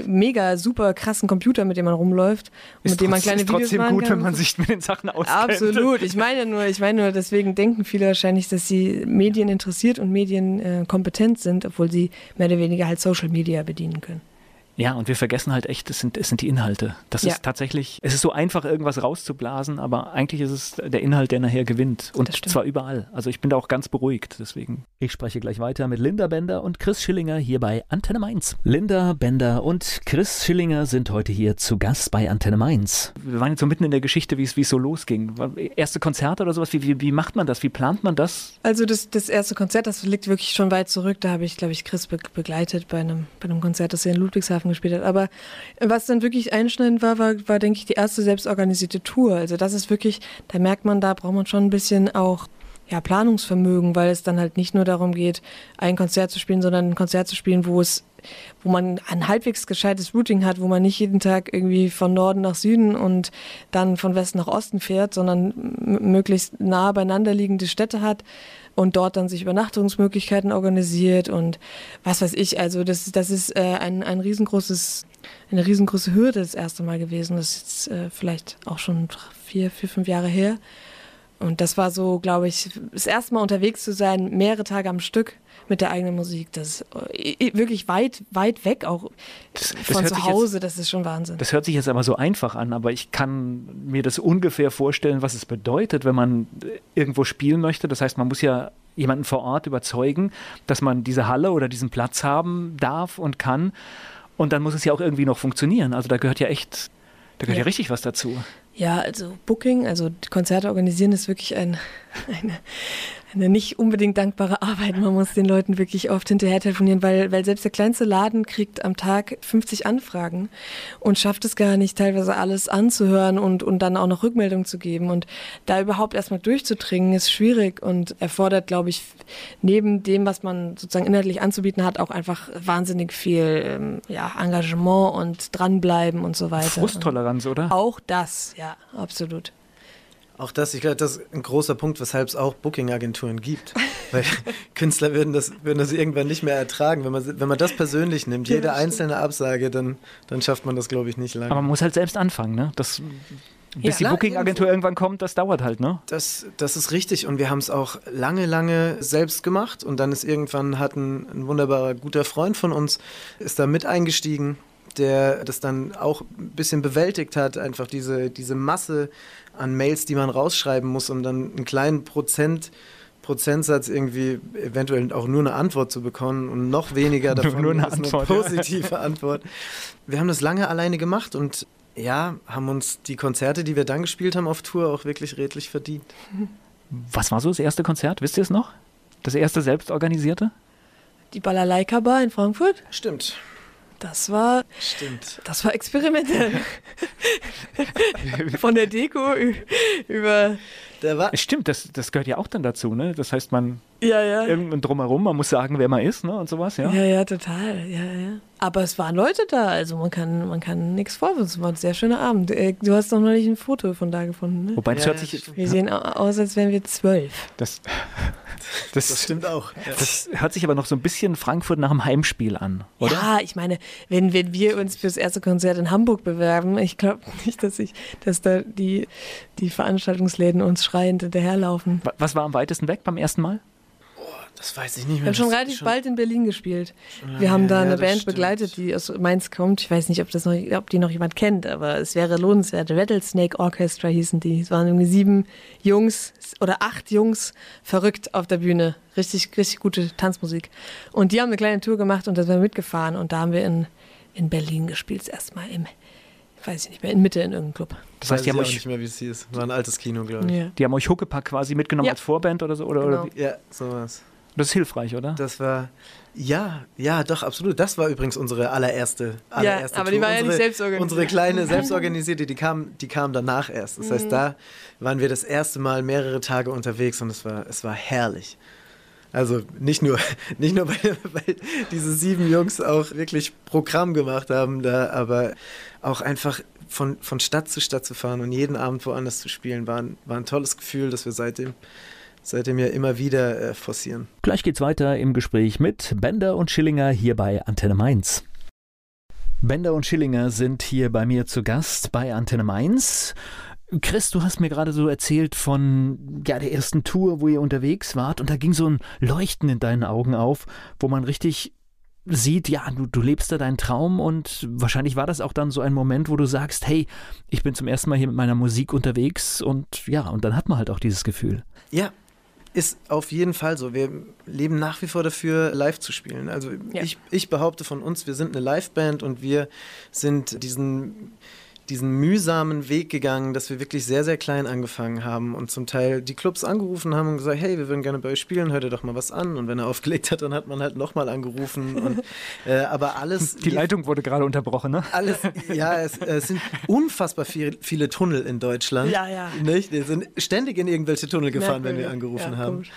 mega super krassen Computer, mit dem man rumläuft und ist mit dem man kleine ist Videos trotzdem gut, kann. wenn man sich mit den Sachen auskennt. Absolut. Ich meine nur, ich meine nur, deswegen denken viele wahrscheinlich, dass sie Medien interessiert und Medien äh, kompetent sind, obwohl sie mehr oder weniger halt Social Media bedienen können. Ja, und wir vergessen halt echt, es sind, es sind die Inhalte. Das ja. ist tatsächlich, es ist so einfach, irgendwas rauszublasen, aber eigentlich ist es der Inhalt, der nachher gewinnt. Und zwar überall. Also ich bin da auch ganz beruhigt, deswegen. Ich spreche gleich weiter mit Linda Bender und Chris Schillinger hier bei Antenne Mainz. Linda Bender und Chris Schillinger sind heute hier zu Gast bei Antenne Mainz. Wir waren jetzt so mitten in der Geschichte, wie es, wie es so losging. Erste Konzerte oder sowas, wie, wie, wie macht man das? Wie plant man das? Also das, das erste Konzert, das liegt wirklich schon weit zurück. Da habe ich, glaube ich, Chris be begleitet bei einem, bei einem Konzert, das er in Ludwigshafen Flughafen gespielt hat. Aber was dann wirklich einschneidend war, war, war, denke ich, die erste selbstorganisierte Tour. Also das ist wirklich, da merkt man, da braucht man schon ein bisschen auch ja, Planungsvermögen, weil es dann halt nicht nur darum geht, ein Konzert zu spielen, sondern ein Konzert zu spielen, wo es, wo man ein halbwegs gescheites Routing hat, wo man nicht jeden Tag irgendwie von Norden nach Süden und dann von Westen nach Osten fährt, sondern möglichst nah beieinander liegende Städte hat und dort dann sich Übernachtungsmöglichkeiten organisiert und was weiß ich. Also das, das ist äh, ein, ein riesengroßes, eine riesengroße Hürde das erste Mal gewesen. Das ist jetzt äh, vielleicht auch schon vier, vier, fünf Jahre her. Und das war so, glaube ich, das erste Mal unterwegs zu sein, mehrere Tage am Stück mit der eigenen Musik. Das ist äh, wirklich weit, weit weg auch das, das von zu Hause. Jetzt, das ist schon Wahnsinn. Das hört sich jetzt aber so einfach an, aber ich kann mir das ungefähr vorstellen, was es bedeutet, wenn man irgendwo spielen möchte. Das heißt, man muss ja jemanden vor Ort überzeugen, dass man diese Halle oder diesen Platz haben darf und kann. Und dann muss es ja auch irgendwie noch funktionieren. Also da gehört ja echt, da gehört ja, ja richtig was dazu. Ja, also Booking, also Konzerte organisieren ist wirklich ein, eine, eine nicht unbedingt dankbare Arbeit. Man muss den Leuten wirklich oft hinterher telefonieren, weil, weil selbst der kleinste Laden kriegt am Tag 50 Anfragen und schafft es gar nicht, teilweise alles anzuhören und, und dann auch noch Rückmeldung zu geben. Und da überhaupt erstmal durchzudringen, ist schwierig und erfordert, glaube ich, neben dem, was man sozusagen inhaltlich anzubieten hat, auch einfach wahnsinnig viel ähm, ja, Engagement und dranbleiben und so weiter. Frusttoleranz, oder? Auch das, ja, absolut. Auch das, ich glaube, das ist ein großer Punkt, weshalb es auch Booking-Agenturen gibt. Weil Künstler würden das, würden das irgendwann nicht mehr ertragen. Wenn man, wenn man das persönlich nimmt, jede einzelne Absage, dann, dann schafft man das, glaube ich, nicht lange. Aber man muss halt selbst anfangen, ne? Das, bis ja, die Booking-Agentur irgendwann kommt, das dauert halt, ne? Das, das ist richtig und wir haben es auch lange, lange selbst gemacht und dann ist irgendwann hat ein, ein wunderbarer, guter Freund von uns, ist da mit eingestiegen der das dann auch ein bisschen bewältigt hat, einfach diese, diese Masse an Mails, die man rausschreiben muss, um dann einen kleinen Prozent, Prozentsatz irgendwie eventuell auch nur eine Antwort zu bekommen und noch weniger davon nur eine, Antwort, eine positive ja. Antwort. Wir haben das lange alleine gemacht und ja, haben uns die Konzerte, die wir dann gespielt haben auf Tour, auch wirklich redlich verdient. Was war so das erste Konzert? Wisst ihr es noch? Das erste selbstorganisierte? Die Balalaika Bar in Frankfurt? Stimmt. Das war. Stimmt. Das war experimentell. Von der Deko über. Der war Stimmt, das, das gehört ja auch dann dazu, ne? Das heißt, man. Ja, ja. Irgendwann drumherum, man muss sagen, wer man ist, ne? Und sowas, ja. Ja, ja, total. Ja, ja. Aber es waren Leute da, also man kann, man kann nichts vorwürfen. Es war ein sehr schöner Abend. Äh, du hast doch noch nicht ein Foto von da gefunden, ne? Wobei, das ja, hört sich. Wir sehen aus, als wären wir zwölf. Das. Das, das, stimmt auch. Das hört sich aber noch so ein bisschen Frankfurt nach einem Heimspiel an, oder? Ja, ich meine, wenn, wenn wir uns fürs erste Konzert in Hamburg bewerben, ich glaube nicht, dass ich, dass da die, die Veranstaltungsläden uns schreiend hinterherlaufen. Was war am weitesten weg beim ersten Mal? Das weiß ich nicht mehr. Wir haben schon relativ ist bald in Berlin gespielt. Wir haben da Ja, eine Band stimmt. begleitet, die aus Mainz kommt. Ich weiß nicht, ob, das noch, ob die noch jemand kennt, aber es wäre lohnenswert. Rattlesnake Orchestra hießen die. Es waren irgendwie sieben Jungs oder acht Jungs verrückt auf der Bühne. Richtig, richtig gute Tanzmusik. Und die haben eine kleine Tour gemacht und da sind wir mitgefahren. Und da haben wir in, in Berlin gespielt. Erstmal im, weiß ich nicht mehr, in Mitte in irgendeinem Club. Das heißt, die Weiß haben, ich auch nicht euch, mehr, wie es hieß. War ein altes Kino, glaube ich. Ja. die haben euch Huckepack quasi mitgenommen Ja. als Vorband oder so? Oder, Genau. oder wie? Ja, sowas. Das ist hilfreich, oder? Das war, ja, ja, doch, absolut. Das war übrigens unsere allererste, allererste aber die Tour. war ja nicht unsere, selbst organisiert. Unsere kleine selbstorganisierte, die kam, die kam danach erst. Das Mhm. heißt, da waren wir das erste Mal mehrere Tage unterwegs und es war, es war herrlich. Also nicht nur, nicht nur weil, weil diese sieben Jungs auch wirklich Programm gemacht haben da, aber auch einfach von, von Stadt zu Stadt zu fahren und jeden Abend woanders zu spielen, war ein, war ein tolles Gefühl, das wir seitdem, seitdem ja immer wieder äh, forcieren. Gleich geht's weiter im Gespräch mit Bender und Schillinger hier bei Antenne Mainz. Bender und Schillinger sind hier bei mir zu Gast bei Antenne Mainz. Chris, du hast mir gerade so erzählt von ja, der ersten Tour, wo ihr unterwegs wart und da ging so ein Leuchten in deinen Augen auf, wo man richtig sieht, ja, du, du lebst da deinen Traum und wahrscheinlich war das auch dann so ein Moment, wo du sagst, hey, ich bin zum ersten Mal hier mit meiner Musik unterwegs und ja, und dann hat man halt auch dieses Gefühl. Ja, ist auf jeden Fall so. Wir leben nach wie vor dafür, live zu spielen. Also Ja. ich, ich behaupte von uns, wir sind eine Liveband und wir sind diesen, diesen mühsamen Weg gegangen, dass wir wirklich sehr, sehr klein angefangen haben und zum Teil die Clubs angerufen haben und gesagt, hey, wir würden gerne bei euch spielen, hört ihr doch mal was an. Und wenn er aufgelegt hat, dann hat man halt nochmal angerufen. Und, äh, aber alles... Die Leitung wurde gerade unterbrochen, ne? alles, ja, es, es sind unfassbar viel, viele Tunnel in Deutschland. Ja, ja. Nicht? Wir sind ständig in irgendwelche Tunnel gefahren, wenn wir Merkwürdig. angerufen Ja, haben. komisch.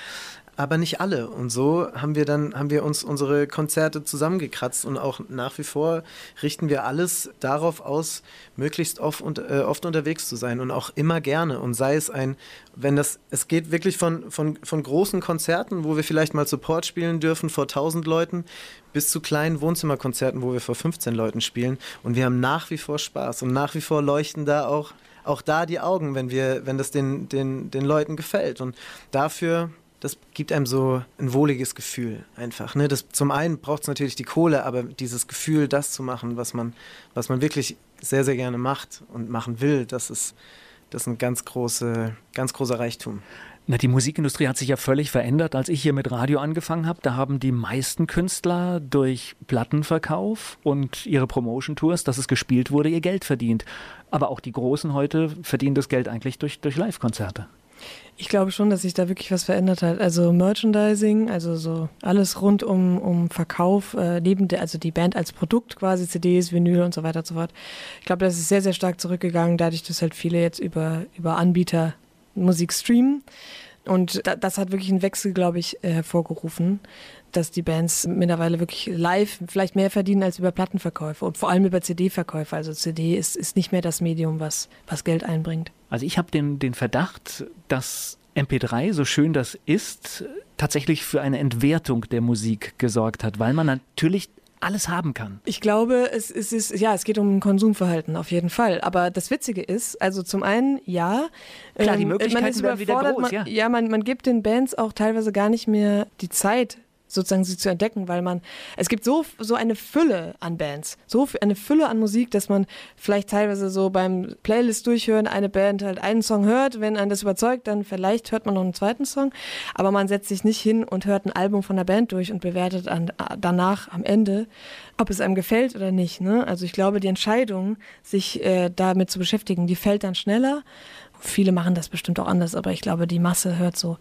Aber nicht alle. Und so haben wir dann, haben wir uns unsere Konzerte zusammengekratzt und auch nach wie vor richten wir alles darauf aus, möglichst oft, und, äh, oft unterwegs zu sein und auch immer gerne. Und sei es ein, wenn das, es geht wirklich von, von, von großen Konzerten, wo wir vielleicht mal Support spielen dürfen vor 1000 Leuten, bis zu kleinen Wohnzimmerkonzerten, wo wir vor 15 Leuten spielen. Und wir haben nach wie vor Spaß und nach wie vor leuchten da auch, auch da die Augen, wenn wir, wenn das den, den, den Leuten gefällt. Und dafür, das gibt einem so ein wohliges Gefühl einfach. Ne? Das, zum einen braucht es natürlich die Kohle, aber dieses Gefühl, das zu machen, was man, was man wirklich sehr, sehr gerne macht und machen will, das ist, das ist ein ganz, große, ganz großer Reichtum. Na, die Musikindustrie hat sich ja völlig verändert. Als ich hier mit Radio angefangen habe, da haben die meisten Künstler durch Plattenverkauf und ihre Promotion-Tours, dass es gespielt wurde, ihr Geld verdient. Aber auch die Großen heute verdienen das Geld eigentlich durch, durch Live-Konzerte. Ich glaube schon, dass sich da wirklich was verändert hat. Also Merchandising, also so alles rund um, um Verkauf, äh, neben der, also die Band als Produkt quasi, CDs, Vinyl und so weiter und so fort. Ich glaube, das ist sehr, sehr stark zurückgegangen, dadurch, dass halt viele jetzt über, über Anbieter Musik streamen. Und da, das hat wirklich einen Wechsel, glaube ich, äh, hervorgerufen, dass die Bands mittlerweile wirklich live vielleicht mehr verdienen als über Plattenverkäufe und vor allem über CD-Verkäufe. Also CD ist, ist nicht mehr das Medium, was, was Geld einbringt. Also ich habe den, den Verdacht, dass MP3, so schön das ist, tatsächlich für eine Entwertung der Musik gesorgt hat, weil man natürlich alles haben kann. Ich glaube, es, es ist, ja, es geht um ein Konsumverhalten auf jeden Fall. Aber das Witzige ist, also zum einen, ja. Klar, die ähm, Möglichkeiten man ist werden wieder überfordert, groß, man, ja. Ja, man, man gibt den Bands auch teilweise gar nicht mehr die Zeit, sozusagen sie zu entdecken, weil man, es gibt so, so eine Fülle an Bands, so eine Fülle an Musik, dass man vielleicht teilweise so beim Playlist durchhören eine Band halt einen Song hört, wenn einen das überzeugt, dann vielleicht hört man noch einen zweiten Song, aber man setzt sich nicht hin und hört ein Album von der Band durch und bewertet an, danach am Ende, ob es einem gefällt oder nicht. Ne? Also ich glaube, die Entscheidung, sich äh, damit zu beschäftigen, die fällt dann schneller. Viele machen das bestimmt auch anders, aber ich glaube, die Masse hört so.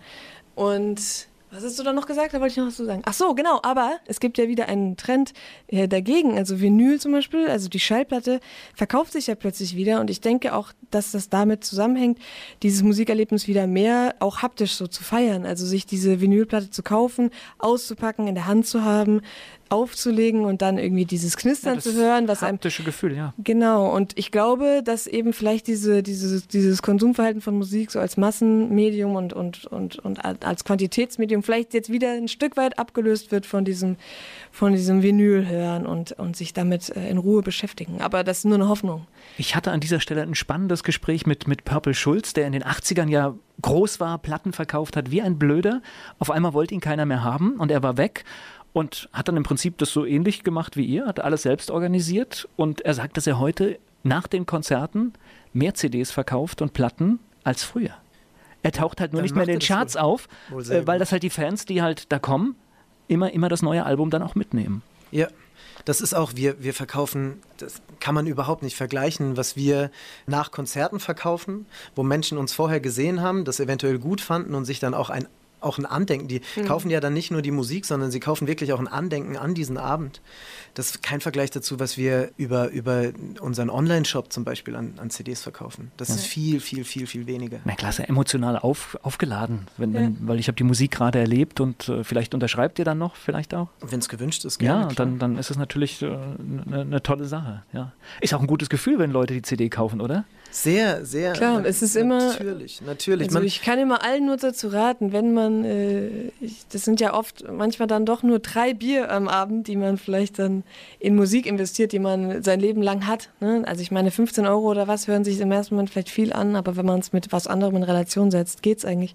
Und was hast du da noch gesagt? Da wollte ich noch was zu sagen. Ach so, genau. Aber es gibt ja wieder einen Trend äh, dagegen. Also Vinyl zum Beispiel, also die Schallplatte verkauft sich ja plötzlich wieder. Und ich denke auch, dass das damit zusammenhängt, dieses Musikerlebnis wieder mehr auch haptisch so zu feiern. Also sich diese Vinylplatte zu kaufen, auszupacken, in der Hand zu haben, aufzulegen und dann irgendwie dieses Knistern Ja, zu hören, was einem haptische Gefühl, ja. Genau, und ich glaube, dass eben vielleicht diese, diese, dieses Konsumverhalten von Musik so als Massenmedium und, und, und, und als Quantitätsmedium vielleicht jetzt wieder ein Stück weit abgelöst wird von diesem, von diesem Vinyl hören und, und sich damit äh, in Ruhe beschäftigen. Aber das ist nur eine Hoffnung. Ich hatte an dieser Stelle ein spannendes Gespräch mit, mit Purple Schulz, der in den 80ern ja groß war, Platten verkauft hat, wie ein Blöder. Auf einmal wollte ihn keiner mehr haben und er war weg und hat dann im Prinzip das so ähnlich gemacht wie ihr, hat alles selbst organisiert und er sagt, dass er heute nach den Konzerten mehr CDs verkauft und Platten als früher. Er taucht halt nur Dann nicht mehr in den Charts wohl- auf, wohl äh, weil das halt die Fans, die halt da kommen, immer, immer das neue Album dann auch mitnehmen. Ja, das ist auch, wir, wir verkaufen, das kann man überhaupt nicht vergleichen, was wir nach Konzerten verkaufen, wo Menschen uns vorher gesehen haben, das eventuell gut fanden und sich dann auch ein auch ein Andenken. Die kaufen ja dann nicht nur die Musik, sondern sie kaufen wirklich auch ein Andenken an diesen Abend. Das ist kein Vergleich dazu, was wir über, über unseren Online-Shop zum Beispiel an, an CDs verkaufen. Das ist viel, viel, viel, viel weniger. Na klasse, emotional auf, aufgeladen, wenn, wenn, weil ich habe die Musik gerade erlebt und äh, vielleicht unterschreibt ihr dann noch, vielleicht auch. Wenn es gewünscht ist, Ja, gerne. klar. dann, dann ist es natürlich eine ne tolle Sache. Ja. Ist auch ein gutes Gefühl, wenn Leute die CD kaufen, oder? Sehr, sehr. Klar, es ist immer- Natürlich, natürlich. Also Man, ich kann immer allen nur dazu raten, wenn man, äh, ich, das sind ja oft manchmal dann doch nur drei Bier am Abend, die man vielleicht dann in Musik investiert, die man sein Leben lang hat. Ne? Also ich meine, 15 Euro oder was hören sich im ersten Moment vielleicht viel an, aber wenn man es mit was anderem in Relation setzt, geht's eigentlich.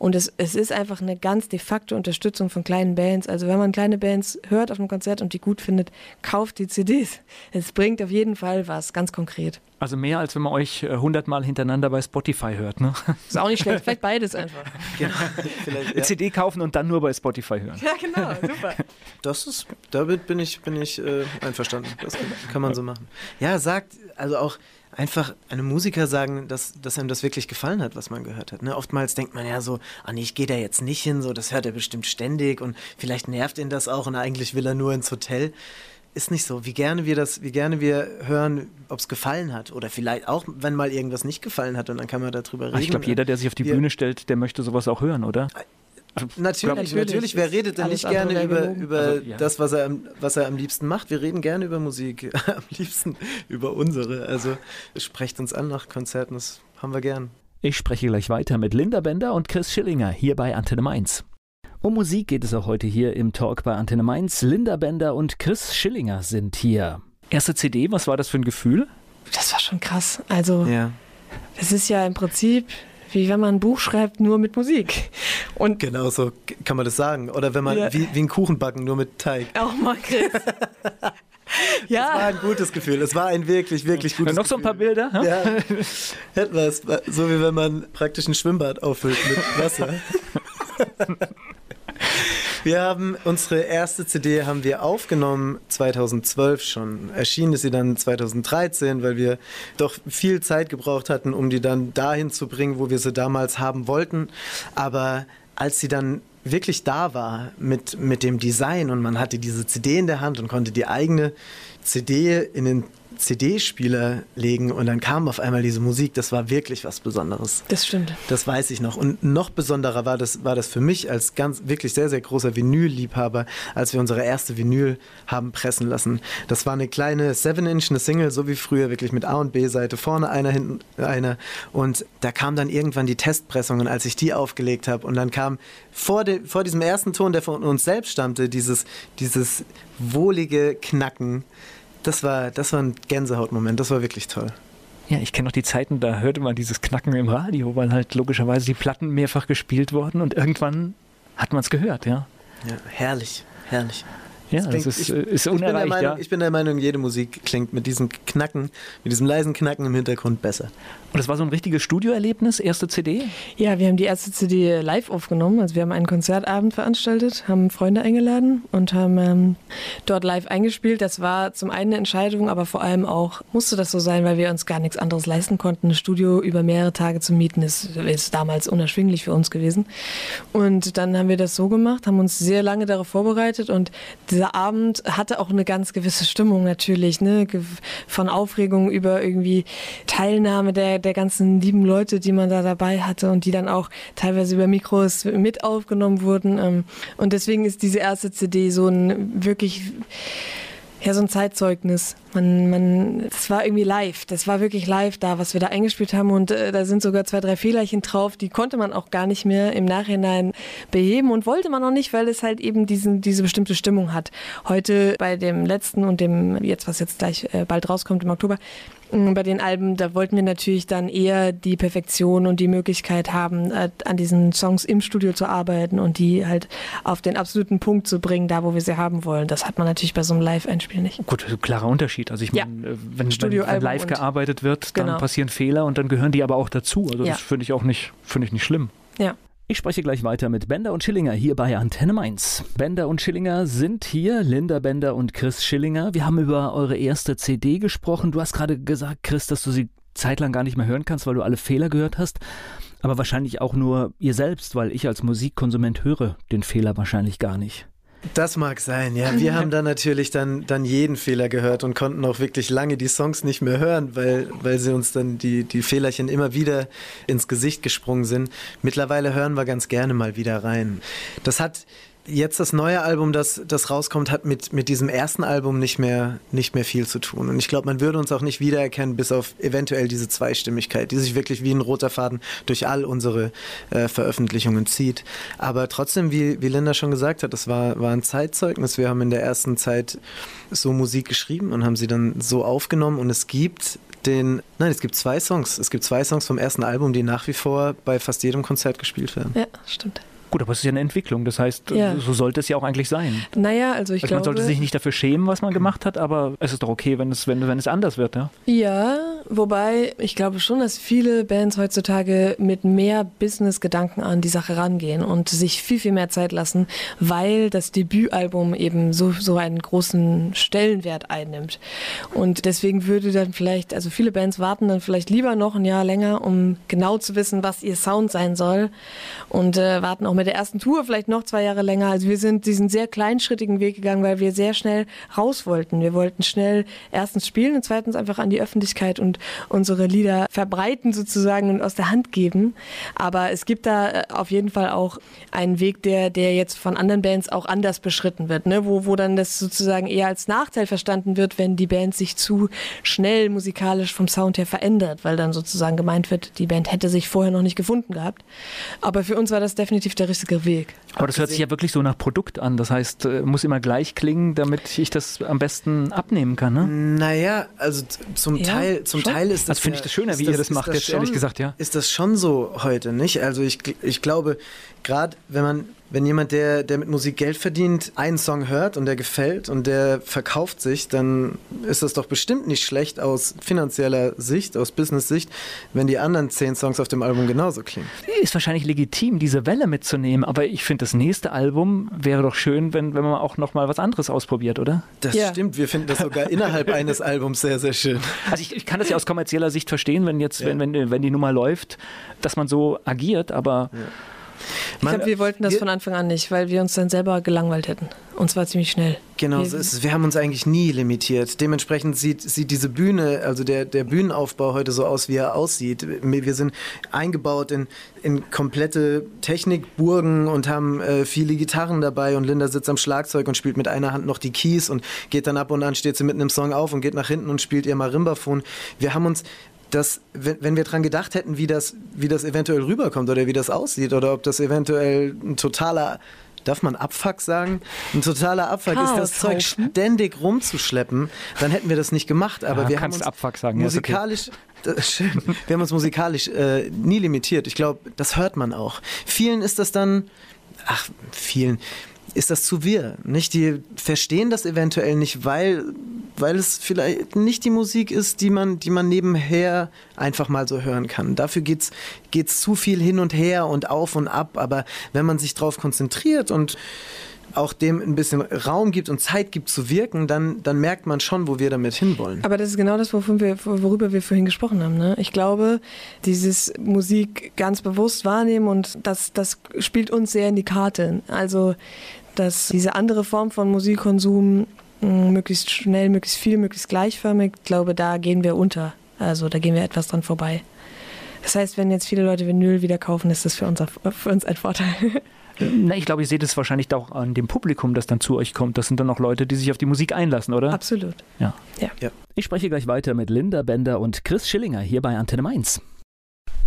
Und es, es ist einfach eine ganz de facto Unterstützung von kleinen Bands. Also wenn man kleine Bands hört auf einem Konzert und die gut findet, kauft die CDs. Es bringt auf jeden Fall was, ganz konkret. Also mehr, als wenn man euch äh, hundertmal hintereinander bei Spotify hört. Ne? Ist auch nicht schlecht, vielleicht beides einfach. genau, vielleicht, ja. CD kaufen und dann nur bei Spotify hören. Ja, genau, super. Das ist, damit bin ich, bin ich äh, einverstanden. Das kann man so machen. Ja, sagt, also auch einfach einem Musiker sagen, dass, dass einem das wirklich gefallen hat, was man gehört hat. Ne? Oftmals denkt man ja so, ah nee, ich gehe da jetzt nicht hin, so, das hört er bestimmt ständig und vielleicht nervt ihn das auch und eigentlich will er nur ins Hotel. Ist nicht so. Wie gerne wir das, wie gerne wir hören, ob es gefallen hat. Oder vielleicht auch, wenn mal irgendwas nicht gefallen hat und dann kann man darüber reden. Ah, Ich glaube, jeder, der sich auf die Wir- Bühne stellt, der möchte sowas auch hören, oder? Natürlich, Natürlich. natürlich. Wer redet denn nicht gerne über, gelogen. über Also, ja. das, was er, am, was er am liebsten macht? Wir reden gerne über Musik. am liebsten über unsere. Also sprecht uns an nach Konzerten, das haben wir gern. Ich spreche gleich weiter mit Linda Bender und Chris Schillinger hier bei Antenne Mainz. Um Musik geht es auch heute hier im Talk bei Antenne Mainz. Linda Bender und Chris Schillinger sind hier. Erste CD, was war das für ein Gefühl? Das war schon krass. Also, Ja. es ist ja im Prinzip wie wenn man ein Buch schreibt, nur mit Musik. Und Genau so kann man das sagen. Oder wenn man Ja. wie, wie ein Kuchen backen, nur mit Teig. auch mal Chris. Das war ja, ein gutes Gefühl. Es war ein wirklich, wirklich gutes Noch so ein paar Gefühl. Bilder? hm? Ja, es. So wie wenn man praktisch ein Schwimmbad auffüllt mit Wasser. Wir haben unsere erste CD haben wir aufgenommen 2012 schon. Erschienen ist sie dann 2013, weil wir doch viel Zeit gebraucht hatten, um die dann dahin zu bringen, wo wir sie damals haben wollten. Aber als sie dann wirklich da war mit, mit dem Design und man hatte diese CD in der Hand und konnte die eigene CD in den CD-Spieler legen und dann kam auf einmal diese Musik, das war wirklich was Besonderes. das stimmt. Das weiß ich noch. Und noch besonderer war das, war das für mich als ganz, wirklich sehr, sehr großer Vinyl-Liebhaber, als wir unsere erste Vinyl haben pressen lassen. Das war eine kleine 7-Inch, eine Single, so wie früher, wirklich mit A- und B-Seite, vorne einer, hinten einer. Und da kam dann irgendwann die Testpressung und als ich die aufgelegt habe und dann kam vor, de, vor diesem ersten Ton, der von uns selbst stammte, dieses, dieses wohlige Knacken. Das war, das war ein Gänsehautmoment, das war wirklich toll. Ja, ich kenne noch die Zeiten, da hörte man dieses Knacken im Radio, weil halt logischerweise die Platten mehrfach gespielt wurden und irgendwann hat man es gehört, ja. Ja, herrlich, herrlich. Ja, das klingt- ist, ich- äh, ist Ich bin, der unerreicht, Meinung, ja. ich bin der Meinung, jede Musik klingt mit diesem Knacken, mit diesem leisen Knacken im Hintergrund besser. Und das war so ein richtiges Studioerlebnis, erste CD? Ja, wir haben die erste CD live aufgenommen. Also wir haben einen Konzertabend veranstaltet, haben Freunde eingeladen und haben ähm, dort live eingespielt. Das war zum einen eine Entscheidung, aber vor allem auch musste das so sein, weil wir uns gar nichts anderes leisten konnten. Ein Studio über mehrere Tage zu mieten ist, ist damals unerschwinglich für uns gewesen. Und dann haben wir das so gemacht, haben uns sehr lange darauf vorbereitet und dieser Abend hatte auch eine ganz gewisse Stimmung natürlich, ne? Von Aufregung über irgendwie Teilnahme der, der ganzen lieben Leute, die man da dabei hatte und die dann auch teilweise über Mikros mit aufgenommen wurden. ähm. Und deswegen ist diese erste CD so ein wirklich ja, so ein Zeitzeugnis. Man, man, das war irgendwie live. Das war wirklich live da, was wir da eingespielt haben. Und äh, da sind sogar zwei, drei Fehlerchen drauf. Die konnte man auch gar nicht mehr im Nachhinein beheben und wollte man auch nicht, weil es halt eben diesen, diese bestimmte Stimmung hat. Heute bei dem letzten und dem, jetzt was jetzt gleich äh, bald rauskommt im Oktober, bei den Alben, da wollten wir natürlich dann eher die Perfektion und die Möglichkeit haben, äh, an diesen Songs im Studio zu arbeiten und die halt auf den absoluten Punkt zu bringen, da wo wir sie haben wollen. Das hat man natürlich bei so einem Live-Einspiel nicht. Gut, klarer Unterschied. Also ich ja. meine, äh, wenn, wenn, wenn, live gearbeitet wird, dann genau. passieren Fehler und dann gehören die aber auch dazu. Also ja. das finde ich auch nicht, finde ich nicht schlimm. Ja. Ich spreche gleich weiter mit Bender und Schillinger hier bei Antenne Mainz. Bender und Schillinger sind hier, Linda Bender und Chris Schillinger. Wir haben über eure erste CD gesprochen. Du hast gerade gesagt, Chris, dass du sie zeitlang gar nicht mehr hören kannst, weil du alle Fehler gehört hast. Aber wahrscheinlich auch nur ihr selbst, weil ich als Musikkonsument höre den Fehler wahrscheinlich gar nicht. Das mag sein, ja. Wir haben dann natürlich dann, dann jeden Fehler gehört und konnten auch wirklich lange die Songs nicht mehr hören, weil, weil sie uns dann die, die Fehlerchen immer wieder ins Gesicht gesprungen sind. Mittlerweile hören wir ganz gerne mal wieder rein. Das hat jetzt das neue Album, das, das rauskommt, hat mit, mit diesem ersten Album nicht mehr, nicht mehr viel zu tun. Und ich glaube, man würde uns auch nicht wiedererkennen, bis auf eventuell diese Zweistimmigkeit, die sich wirklich wie ein roter Faden durch all unsere äh, Veröffentlichungen zieht. Aber trotzdem, wie, wie Linda schon gesagt hat, das war, war ein Zeitzeugnis. Wir haben in der ersten Zeit so Musik geschrieben und haben sie dann so aufgenommen. Und es gibt den, nein, es gibt zwei Songs. Es gibt zwei Songs vom ersten Album, die nach wie vor bei fast jedem Konzert gespielt werden. Ja, stimmt. Gut, aber es ist ja eine Entwicklung. Das heißt, ja. so sollte es ja auch eigentlich sein. Naja, also ich also glaube... Man sollte sich nicht dafür schämen, was man gemacht hat, aber es ist doch okay, wenn es, wenn, wenn es anders wird, ja? Ja, wobei ich glaube schon, dass viele Bands heutzutage mit mehr Business-Gedanken an die Sache rangehen und sich viel, viel mehr Zeit lassen, weil das Debütalbum eben so, so einen großen Stellenwert einnimmt. Und deswegen würde dann vielleicht, also viele Bands warten dann vielleicht lieber noch ein Jahr länger, um genau zu wissen, was ihr Sound sein soll und äh, warten auch mit der ersten Tour vielleicht noch zwei Jahre länger. Also wir sind diesen sehr kleinschrittigen Weg gegangen, weil wir sehr schnell raus wollten. Wir wollten schnell erstens spielen und zweitens einfach an die Öffentlichkeit und unsere Lieder verbreiten sozusagen und aus der Hand geben. Aber es gibt da äh, auf jeden Fall auch einen Weg, der, der jetzt von anderen Bands auch anders beschritten wird, ne? wo, wo dann das sozusagen eher als Nachteil verstanden wird, wenn die Band sich zu schnell musikalisch vom Sound her verändert, weil dann sozusagen gemeint wird, die Band hätte sich vorher noch nicht gefunden gehabt. Aber für uns war das definitiv der richtige Weg. Aber das hört sich ja wirklich so nach Produkt an. Das heißt, äh, muss immer gleich klingen, damit ich das am besten abnehmen kann. Ne? Naja, also zum ja, Teil, zum Teil ist das. Also finde ich das schöner, wie das, ihr das macht, das jetzt schon, ehrlich gesagt, ja. Ist das schon so heute, nicht? Also ich, ich glaube, gerade wenn man wenn jemand, der, der mit Musik Geld verdient, einen Song hört und der gefällt und der verkauft sich, dann ist das doch bestimmt nicht schlecht aus finanzieller Sicht, aus Business-Sicht, wenn die anderen zehn Songs auf dem Album genauso klingen. Ist wahrscheinlich legitim, diese Welle mitzunehmen, aber ich finde, das nächste Album wäre doch schön, wenn, wenn man auch noch mal was anderes ausprobiert, oder? Das ja. stimmt, wir finden das sogar innerhalb eines Albums sehr, sehr schön. Also ich, ich, kann das ja aus kommerzieller Sicht verstehen, wenn jetzt, ja. wenn, wenn, wenn die Nummer läuft, dass man so agiert, aber... Ja. Ich glaube, wir wollten das wir, von Anfang an nicht, weil wir uns dann selber gelangweilt hätten. Und zwar ziemlich schnell. Genau, wir, ist, wir haben uns eigentlich nie limitiert. Dementsprechend sieht, sieht diese Bühne, also der, der Bühnenaufbau heute so aus, wie er aussieht. Wir sind eingebaut in, in komplette Technikburgen und haben äh, viele Gitarren dabei und Linda sitzt am Schlagzeug und spielt mit einer Hand noch die Keys und geht dann ab und an, steht sie mitten im Song auf und geht nach hinten und spielt ihr Marimbaphon. Wir haben uns dass, wenn, wenn wir dran gedacht hätten, wie das, wie das eventuell rüberkommt oder wie das aussieht oder ob das eventuell ein totaler darf man Abfuck sagen? Ein totaler Abfuck Chaos ist das Zeug ständig rumzuschleppen, dann hätten wir das nicht gemacht. Aber ja, wir haben uns Abfuck sagen. musikalisch, ja, okay. schön, wir haben uns musikalisch äh, nie limitiert. Ich glaube, das hört man auch. Vielen ist das dann, ach, vielen ist das zu wirr. Nicht? Die verstehen das eventuell nicht, weil, weil es vielleicht nicht die Musik ist, die man, die man nebenher einfach mal so hören kann. Dafür geht es zu viel hin und her und auf und ab. Aber wenn man sich darauf konzentriert und auch dem ein bisschen Raum gibt und Zeit gibt zu wirken, dann, dann merkt man schon, wo wir damit hinwollen. Aber das ist genau das, worüber wir vorhin gesprochen haben. Ne? Ich glaube, dieses Musik ganz bewusst wahrnehmen und das, das spielt uns sehr in die Karte. Also dass diese andere Form von Musikkonsum möglichst schnell, möglichst viel, möglichst gleichförmig, ich glaube, da gehen wir unter. Also da gehen wir etwas dran vorbei. Das heißt, wenn jetzt viele Leute Vinyl wieder kaufen, ist das für uns, für uns ein Vorteil. Na, ich glaube, ihr seht es wahrscheinlich auch an dem Publikum, das dann zu euch kommt. Das sind dann auch Leute, die sich auf die Musik einlassen, oder? Absolut. Ja. ja. ja. Ich spreche gleich weiter mit Linda Bender und Chris Schillinger hier bei Antenne Mainz.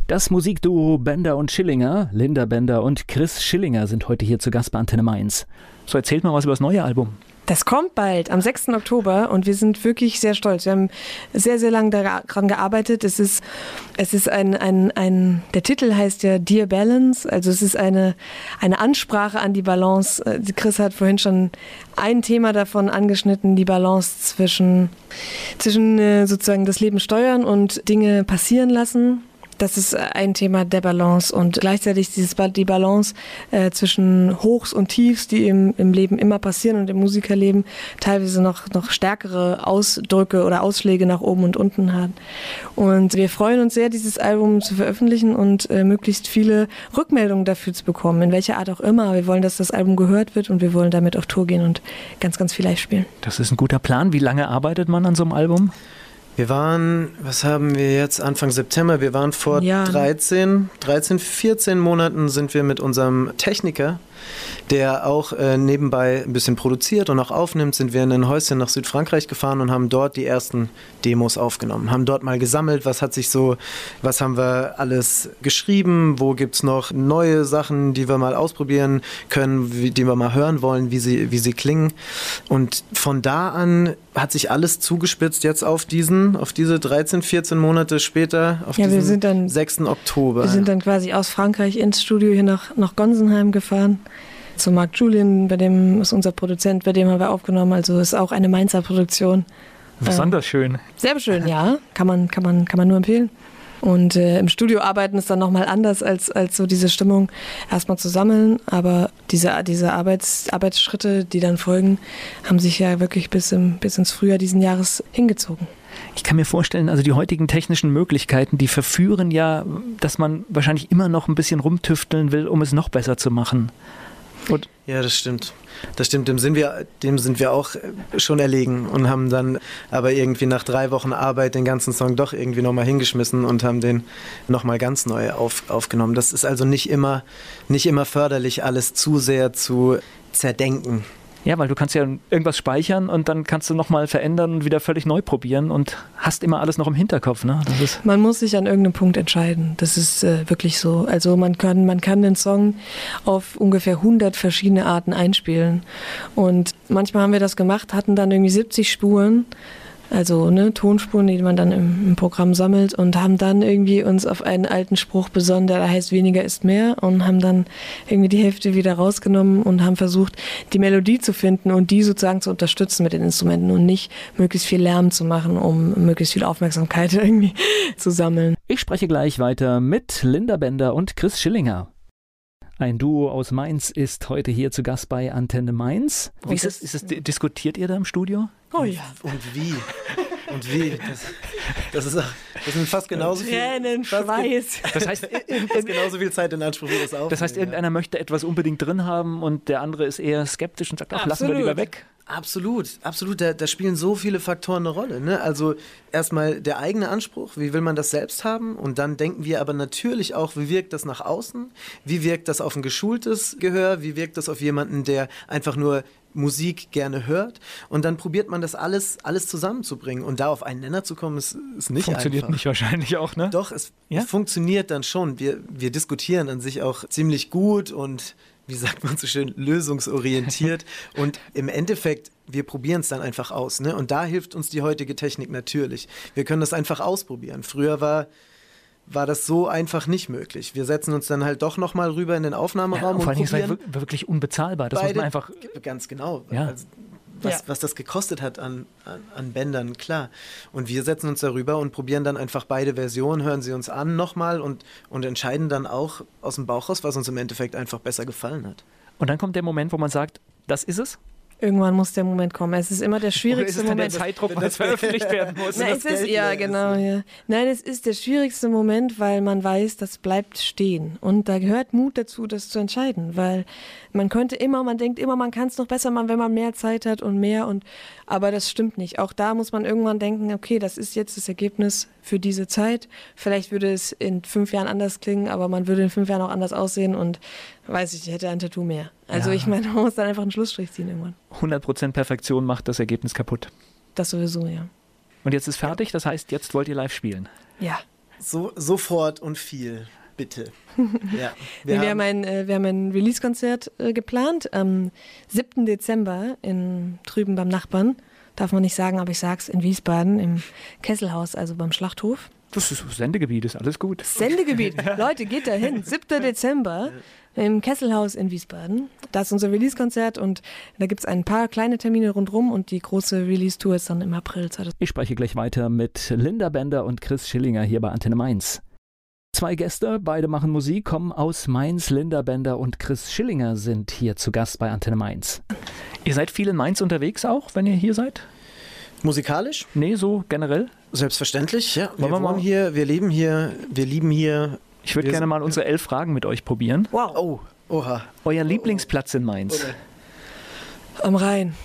Das Musikduo Bender und Schillinger, Linda Bender und Chris Schillinger sind heute hier zu Gast bei Antenne Mainz. So, erzählt mal was über das neue Album. Das kommt bald, am 6. Oktober und wir sind wirklich sehr stolz. Wir haben sehr, sehr lange daran gearbeitet. Es ist, es ist ein, ein, ein, der Titel heißt ja Dear Balance, also es ist eine, eine Ansprache an die Balance. Äh, Chris hat vorhin schon ein Thema davon angeschnitten, die Balance zwischen, zwischen äh, sozusagen das Leben steuern und Dinge passieren lassen das ist ein Thema der Balance und gleichzeitig dieses, die Balance äh, zwischen Hochs und Tiefs, die im, im Leben immer passieren und im Musikerleben teilweise noch, noch stärkere Ausdrücke oder Ausschläge nach oben und unten hat. Und wir freuen uns sehr, dieses Album zu veröffentlichen und äh, möglichst viele Rückmeldungen dafür zu bekommen, in welcher Art auch immer. Wir wollen, dass das Album gehört wird und wir wollen damit auf Tour gehen und ganz, ganz viel live spielen. Das ist ein guter Plan. Wie lange arbeitet man an so einem Album? Wir waren, was haben wir jetzt, Anfang September, wir waren vor ja. 13, 13, 14 Monaten sind wir mit unserem Techniker der auch äh, nebenbei ein bisschen produziert und auch aufnimmt, sind wir in ein Häuschen nach Südfrankreich gefahren und haben dort die ersten Demos aufgenommen. Haben dort mal gesammelt, was hat sich so, was haben wir alles geschrieben, wo gibt es noch neue Sachen, die wir mal ausprobieren können, wie, die wir mal hören wollen, wie sie, wie sie klingen. Und von da an hat sich alles zugespitzt jetzt auf diesen, auf diese 13, 14 Monate später, auf ja, diesen dann, 6. Oktober. Wir sind dann quasi aus Frankreich ins Studio hier nach, nach Gonsenheim gefahren zu Mark Julian, bei dem ist unser Produzent, bei dem haben wir aufgenommen. Also ist auch eine Mainzer Produktion. Besonders ähm, schön. Sehr schön, ja. Kann man, kann man, kann man nur empfehlen. Und äh, im Studio arbeiten ist dann nochmal anders, als, als so diese Stimmung erstmal zu sammeln. Aber diese, diese Arbeits, Arbeitsschritte, die dann folgen, haben sich ja wirklich bis, im, bis ins Frühjahr diesen Jahres hingezogen. Ich kann mir vorstellen, also die heutigen technischen Möglichkeiten, die verführen ja, dass man wahrscheinlich immer noch ein bisschen rumtüfteln will, um es noch besser zu machen. Und ja, das stimmt. Das stimmt, dem sind, wir, dem sind wir auch schon erlegen und haben dann aber irgendwie nach drei Wochen Arbeit den ganzen Song doch irgendwie nochmal hingeschmissen und haben den nochmal ganz neu auf, aufgenommen. Das ist also nicht immer, nicht immer förderlich, alles zu sehr zu zerdenken. Ja, weil du kannst ja irgendwas speichern und dann kannst du nochmal verändern und wieder völlig neu probieren und hast immer alles noch im Hinterkopf. Ne? man muss sich an irgendeinem Punkt entscheiden. Das ist äh, wirklich so. Also man kann, man kann den Song auf ungefähr 100 verschiedene Arten einspielen. Und manchmal haben wir das gemacht, hatten dann irgendwie 70 Spuren also ne, Tonspuren, die man dann im, im, Programm sammelt und haben dann irgendwie uns auf einen alten Spruch besonnen, der heißt weniger ist mehr und haben dann irgendwie die Hälfte wieder rausgenommen und haben versucht, die Melodie zu finden und die sozusagen zu unterstützen mit den Instrumenten und nicht möglichst viel Lärm zu machen, um möglichst viel Aufmerksamkeit irgendwie zu sammeln. Ich spreche gleich weiter mit Linda Bender und Chris Schillinger. Ein Duo aus Mainz ist heute hier zu Gast bei Antenne Mainz. Wie ist es, ist es, diskutiert ihr da im Studio? Oh ja. Und, und wie? Und wie? Das, das, ist, das sind fast genauso viel. Tränen, Schweiß. Das heißt, fast genauso viel Zeit in Anspruch wie das auch. Das heißt, irgendeiner möchte etwas unbedingt drin haben und der andere ist eher skeptisch und sagt, ach, lassen wir lieber weg. Absolut, absolut. Da, da, spielen so viele Faktoren eine Rolle. Ne? Also erstmal der eigene Anspruch, wie will man das selbst haben? Und dann denken wir aber natürlich auch, wie wirkt das nach außen? Wie wirkt das auf ein geschultes Gehör? Wie wirkt das auf jemanden, der einfach nur Musik gerne hört. Und dann probiert man das alles, alles zusammenzubringen. Und da auf einen Nenner zu kommen, ist, ist nicht Funktioniert einfach. nicht wahrscheinlich auch, ne? Doch, es, ja? es funktioniert dann schon. Wir, wir diskutieren an sich auch ziemlich gut und wie sagt man so schön, lösungsorientiert. und im Endeffekt, wir probieren es dann einfach aus. Ne? Und da hilft uns die heutige Technik natürlich. Wir können das einfach ausprobieren. Früher war war das so einfach nicht möglich. Wir setzen uns dann halt doch nochmal rüber in den Aufnahmeraum ja, und, vor allem probieren. Ist es wirklich unbezahlbar. Das muss man einfach. Ganz genau. Ja. Also, was, ja. was das gekostet hat an, an, an, Bändern, klar. Und wir setzen uns darüber und probieren dann einfach beide Versionen, hören sie uns an nochmal und, und entscheiden dann auch aus dem Bauch raus, was uns im Endeffekt einfach besser gefallen hat. Und dann kommt der Moment, wo man sagt, das ist es? Irgendwann muss der Moment kommen. Es ist immer der schwierigste Oder ist es Moment. Der Zeitdruck, weil es veröffentlicht werden muss. Nein, es ist, ja, genau. Ja. Nein, es ist der schwierigste Moment, weil man weiß, das bleibt stehen. Und da gehört Mut dazu, das zu entscheiden, weil man könnte immer, man denkt immer, man kann es noch besser machen, wenn man mehr Zeit hat und mehr und aber das stimmt nicht. Auch da muss man irgendwann denken, okay, das ist jetzt das Ergebnis für diese Zeit. Vielleicht würde es in fünf Jahren anders klingen, aber man würde in fünf Jahren auch anders aussehen und weiß ich, ich hätte ein Tattoo mehr. Also ja. ich meine, man muss dann einfach einen Schlussstrich ziehen irgendwann. 100% Perfektion macht das Ergebnis kaputt. Das sowieso, ja. Und jetzt ist fertig, das heißt, jetzt wollt ihr live spielen. Ja. So, sofort und viel. Bitte. Ja. Wir, wir haben, ein, äh, wir haben ein Release-Konzert äh, geplant am 7. Dezember in, drüben beim Nachbarn. Darf man nicht sagen, aber ich sag's in Wiesbaden im Kesselhaus, also beim Schlachthof. Das ist Sendegebiet, ist alles gut. Sendegebiet. Leute, geht da hin. 7. Dezember im Kesselhaus in Wiesbaden. Da ist unser Release-Konzert und da gibt es ein paar kleine Termine rundherum und die große Release-Tour ist dann im April. Ich spreche gleich weiter mit Linda Bender und Chris Schillinger hier bei Antenne Mainz. Zwei Gäste, beide machen Musik, kommen aus Mainz. Linda Bender und Chris Schillinger sind hier zu Gast bei Antenne Mainz. Ihr seid viel in Mainz unterwegs auch, wenn ihr hier seid? Musikalisch? Nee, so generell? Selbstverständlich, ja. Wir, wir wohnen hier, wir leben hier, wir lieben hier ich würde gerne mal unsere elf Fragen mit euch probieren. Wow. Oh, oha. Euer Lieblingsplatz in Mainz? Am Rhein.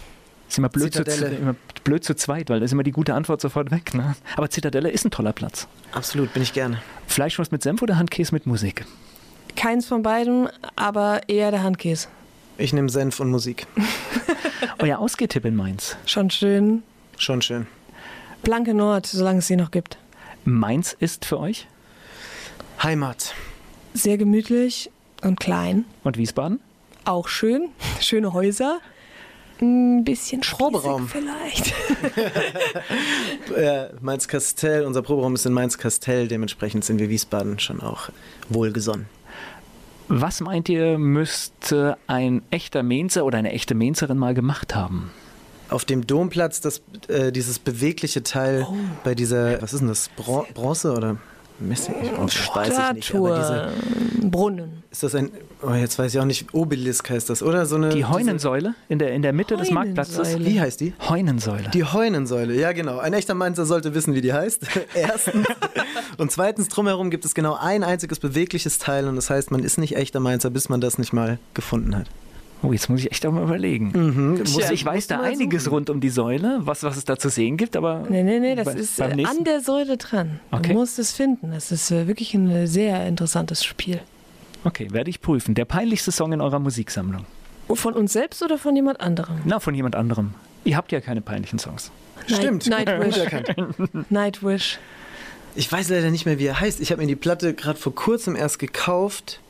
ist immer blöd, zu, immer blöd zu zweit, weil da ist immer die gute Antwort sofort weg. Ne? Aber Zitadelle ist ein toller Platz. Absolut, bin ich gerne. Fleischwurst mit Senf oder Handkäse mit Musik? Keins von beiden, aber eher der Handkäse. Ich nehme Senf und Musik. Euer Ausgehtipp in Mainz? Schon schön. Schon schön. Blanke Nord, solange es sie noch gibt. Mainz ist für euch? Heimat. Sehr gemütlich und klein. Und Wiesbaden? Auch schön. Schöne Häuser. Ein bisschen Proberaum vielleicht. ja, Mainz-Kastell, unser Proberaum ist in Mainz-Kastell, dementsprechend sind wir Wiesbaden schon auch wohlgesonnen. Was meint ihr, müsste ein echter Mainzer oder eine echte Mainzerin mal gemacht haben? Auf dem Domplatz das, äh, dieses bewegliche Teil oh. bei dieser, was ist denn das, Bron Bronze oder Messing? Oh, weiß ich nicht. Aber diese, Brunnen. Ist das ein, oh, jetzt weiß ich auch nicht, Obelisk heißt das, oder? So eine, die Heunensäule in der, in der Mitte des Marktplatzes. Wie heißt die? Heunensäule. Die Heunensäule, ja genau. Ein echter Mainzer sollte wissen, wie die heißt. Erstens. und zweitens, drumherum gibt es genau ein einziges bewegliches Teil und das heißt, man ist nicht echter Mainzer, bis man das nicht mal gefunden hat. Oh, jetzt muss ich echt auch mal überlegen. Mhm. Tja, ich weiß da einiges suchen. rund um die Säule, was, was es da zu sehen gibt, aber. Nee, nee, nee, das bei, ist äh, an der Säule dran. Okay. Du musst es finden. Das ist äh, wirklich ein sehr interessantes Spiel. Okay, werde ich prüfen. Der peinlichste Song in eurer Musiksammlung? Oh, von uns selbst oder von jemand anderem? Na, von jemand anderem. Ihr habt ja keine peinlichen Songs. Night, Stimmt. Nightwish. Nightwish. Ich weiß leider nicht mehr, wie er heißt. Ich habe mir die Platte gerade vor kurzem erst gekauft.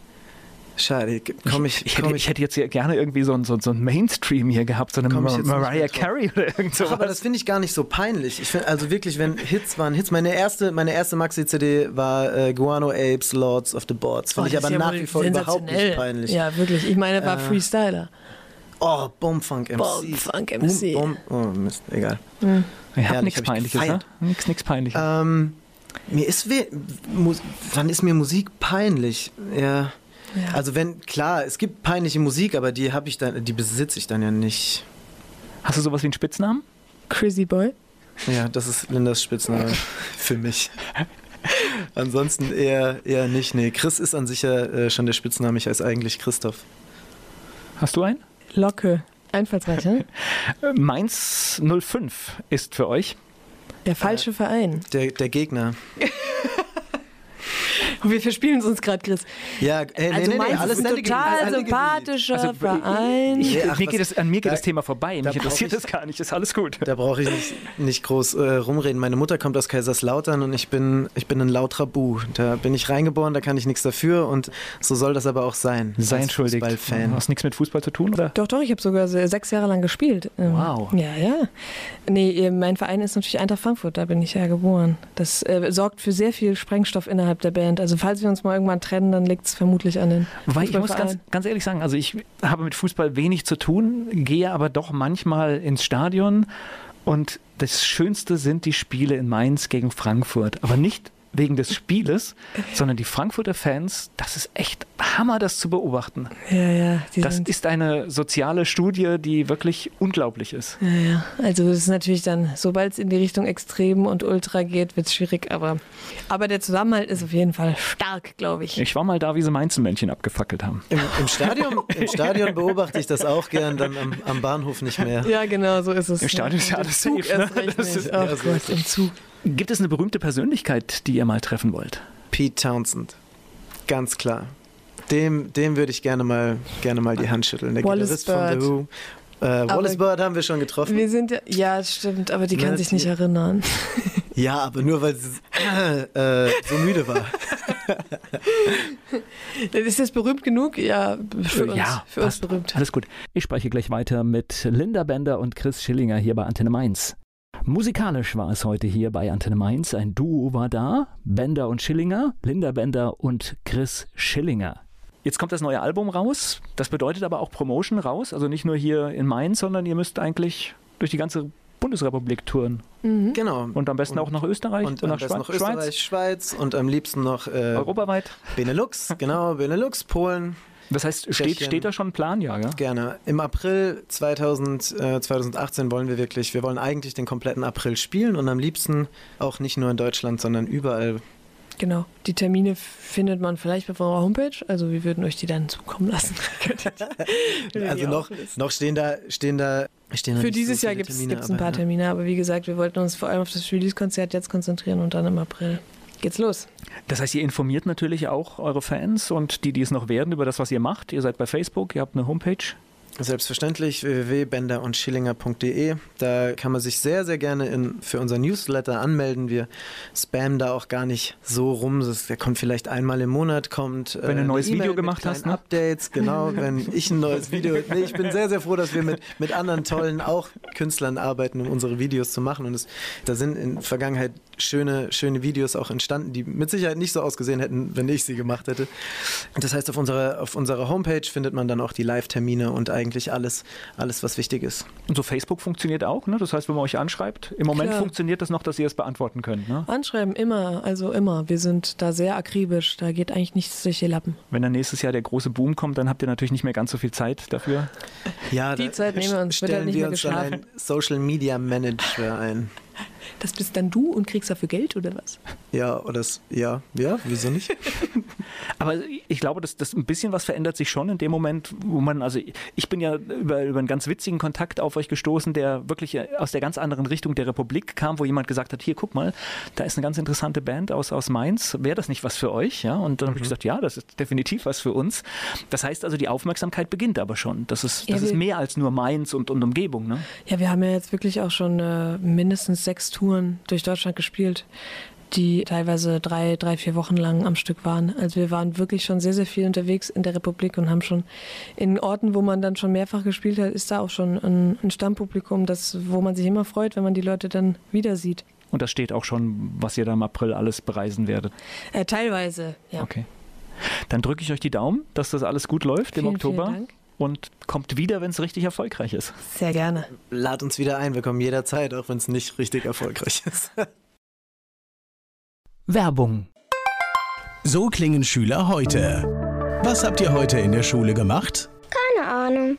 Schade, komm ich, ich, hätte, ich, ich hätte jetzt hier gerne irgendwie so ein, so, so ein Mainstream hier gehabt, so eine Mar Mariah Carey oder irgend sowas. Aber das finde ich gar nicht so peinlich. Ich finde, also wirklich, wenn Hits waren Hits. Meine erste, meine erste Maxi-CD war äh, Guano Apes, Lords of the Boards. Finde oh, ich aber ja nach wie vor überhaupt nicht peinlich. Ja, wirklich. Ich meine, war äh, Freestyler. Oh, Bombfunk MC. Bombfunk MC. Boom, Boom, oh, Mist, egal. Hm. Ich habe nichts Peinliches, ne? Nichts, nichts Peinliches. Ähm, mir ist, wann ist mir Musik peinlich? Ja. Ja. Also wenn, klar, es gibt peinliche Musik, aber die habe ich dann, die besitze ich dann ja nicht. Hast du sowas wie einen Spitznamen? Crazy Boy. Ja, das ist Lindas Spitzname für mich. Ansonsten eher, eher nicht. Nee, Chris ist an sich ja äh, schon der Spitzname. Ich heiße eigentlich Christoph. Hast du einen? Locke. Einfallsreiche. Mainz 05 ist für euch. Der falsche äh, Verein. Der, der Gegner. Und wir verspielen uns gerade, Chris. Ja, äh, also nee, nee, nee, alles total sympathischer also, Verein. Ich, ach, mir geht es, an mir geht da, das Thema vorbei. Mich interessiert das gar nicht. Ist alles gut. Da brauche ich nicht, nicht groß äh, rumreden. Meine Mutter kommt aus Kaiserslautern und ich bin, ich bin ein lauter Bu. Da bin ich reingeboren, da kann ich nichts dafür und so soll das aber auch sein. Sei entschuldigt. Fußballfan. Hast nichts mit Fußball zu tun, oder? Doch, doch. Ich habe sogar sechs Jahre lang gespielt. Ähm, wow. Ja, ja. Nee, mein Verein ist natürlich Eintracht Frankfurt. Da bin ich ja geboren. Das äh, sorgt für sehr viel Sprengstoff innerhalb der Band. Also falls wir uns mal irgendwann trennen, dann liegt es vermutlich an den Weil ich muss ganz, ganz ehrlich sagen, also ich habe mit Fußball wenig zu tun, gehe aber doch manchmal ins Stadion und das Schönste sind die Spiele in Mainz gegen Frankfurt. Aber nicht wegen des Spieles, sondern die Frankfurter Fans, das ist echt Hammer, das zu beobachten. Ja, ja. Das ist eine soziale Studie, die wirklich unglaublich ist. Ja, ja. Also es ist natürlich dann, sobald es in die Richtung Extrem und Ultra geht, wird es schwierig, aber, aber der Zusammenhalt ist auf jeden Fall stark, glaube ich. Ich war mal da, wie sie Mainzelmännchen abgefackelt haben. Im, im Stadion, Im Stadion beobachte ich das auch gern, dann am, am, Bahnhof nicht mehr. Ja, genau, so ist es. Im Stadion ist ja alles safe. Ne? Das ist, oh Gott, im Zug. Gibt es eine berühmte Persönlichkeit, die ihr mal treffen wollt? Pete Townsend. Ganz klar. Dem, dem würde ich gerne mal, gerne mal die Hand schütteln. Der Wallace Bird. von The Who. Äh, Wallace Bird haben wir schon getroffen. Wir sind ja, ja stimmt, aber die kann sich nicht erinnern. Ja, aber nur weil sie äh, so müde war. ist das berühmt genug? Ja, für uns, ja, für uns berühmt. Alles gut. Ich spreche gleich weiter mit Linda Bender und Chris Schillinger hier bei Antenne Mainz. Musikalisch war es heute hier bei Antenne Mainz. Ein Duo war da, Bender und Schillinger, Linda Bender und Chris Schillinger. Jetzt kommt das neue Album raus. Das bedeutet aber auch Promotion raus. Also nicht nur hier in Mainz, sondern ihr müsst eigentlich durch die ganze Bundesrepublik touren. Mhm. Genau. Und am besten und, auch nach Österreich und, und nach Schweiz. Noch Österreich, Schweiz und am liebsten noch äh, europaweit. Benelux, genau, Benelux, Polen. Das heißt, steht, steht da schon ein Plan, ja, ja? Gerne. Im April 2000, äh, 2018 wollen wir wirklich, wir wollen eigentlich den kompletten April spielen und am liebsten auch nicht nur in Deutschland, sondern überall Genau. Die Termine findet man vielleicht auf unserer Homepage. Also wir würden euch die dann zukommen lassen. also noch, noch stehen da, stehen da, stehen da Für dieses so Jahr gibt es ein paar Termine, aber wie gesagt, wir wollten uns vor allem auf das Release-Konzert jetzt konzentrieren und dann im April geht's los. Das heißt, ihr informiert natürlich auch eure Fans und die, die es noch werden, über das, was ihr macht. Ihr seid bei Facebook, ihr habt eine Homepage. Selbstverständlich www.bender und schillinger.de. Da kann man sich sehr, sehr gerne in, für unser Newsletter anmelden. Wir spammen da auch gar nicht so rum. Der kommt vielleicht einmal im Monat, kommt. Wenn du ein neues Video gemacht hast, ne? Updates, genau. wenn ich ein neues Video. Nee, ich bin sehr, sehr froh, dass wir mit, mit anderen tollen auch Künstlern arbeiten, um unsere Videos zu machen. Und es, da sind in der Vergangenheit schöne, schöne Videos auch entstanden, die mit Sicherheit nicht so ausgesehen hätten, wenn ich sie gemacht hätte. Das heißt, auf unserer, auf unserer Homepage findet man dann auch die Live-Termine und eigentlich alles, alles, was wichtig ist. Und so Facebook funktioniert auch, ne? Das heißt, wenn man euch anschreibt, im Moment Klar. funktioniert das noch, dass ihr es beantworten könnt, ne? Anschreiben, immer, also immer. Wir sind da sehr akribisch, da geht eigentlich nichts durch die Lappen. Wenn dann nächstes Jahr der große Boom kommt, dann habt ihr natürlich nicht mehr ganz so viel Zeit dafür. Ja, die Zeit nehmen wir uns, stellen wird halt nicht wir mehr uns dann ein Social Media Manager ein. Das bist dann du und kriegst dafür Geld oder was? Ja, oder das, ja, ja, wieso nicht? Aber ich glaube, dass das ein bisschen was verändert sich schon in dem Moment, wo man, also ich bin ja über, über einen ganz witzigen Kontakt auf euch gestoßen, der wirklich aus der ganz anderen Richtung der Republik kam, wo jemand gesagt hat, hier, guck mal, da ist eine ganz interessante Band aus, aus Mainz, wäre das nicht was für euch? Ja, und dann mhm. habe ich gesagt, ja, das ist definitiv was für uns. Das heißt also, die Aufmerksamkeit beginnt aber schon. Das ist, das ja, ist mehr als nur Mainz und, und Umgebung. Ne? Ja, wir haben ja jetzt wirklich auch schon äh, mindestens sechs Touren durch Deutschland gespielt die teilweise drei, drei, vier Wochen lang am Stück waren. Also wir waren wirklich schon sehr, sehr viel unterwegs in der Republik und haben schon in Orten, wo man dann schon mehrfach gespielt hat, ist da auch schon ein, ein Stammpublikum, das, wo man sich immer freut, wenn man die Leute dann wieder sieht. Und das steht auch schon, was ihr da im April alles bereisen werdet? Äh, teilweise, ja. Okay. Dann drücke ich euch die Daumen, dass das alles gut läuft vielen, im Oktober. Vielen Dank und kommt wieder, wenn es richtig erfolgreich ist. Sehr gerne. Lad uns wieder ein, wir kommen jederzeit, auch wenn es nicht richtig erfolgreich ist. Werbung. So klingen Schüler heute. Was habt ihr heute in der Schule gemacht? Keine Ahnung.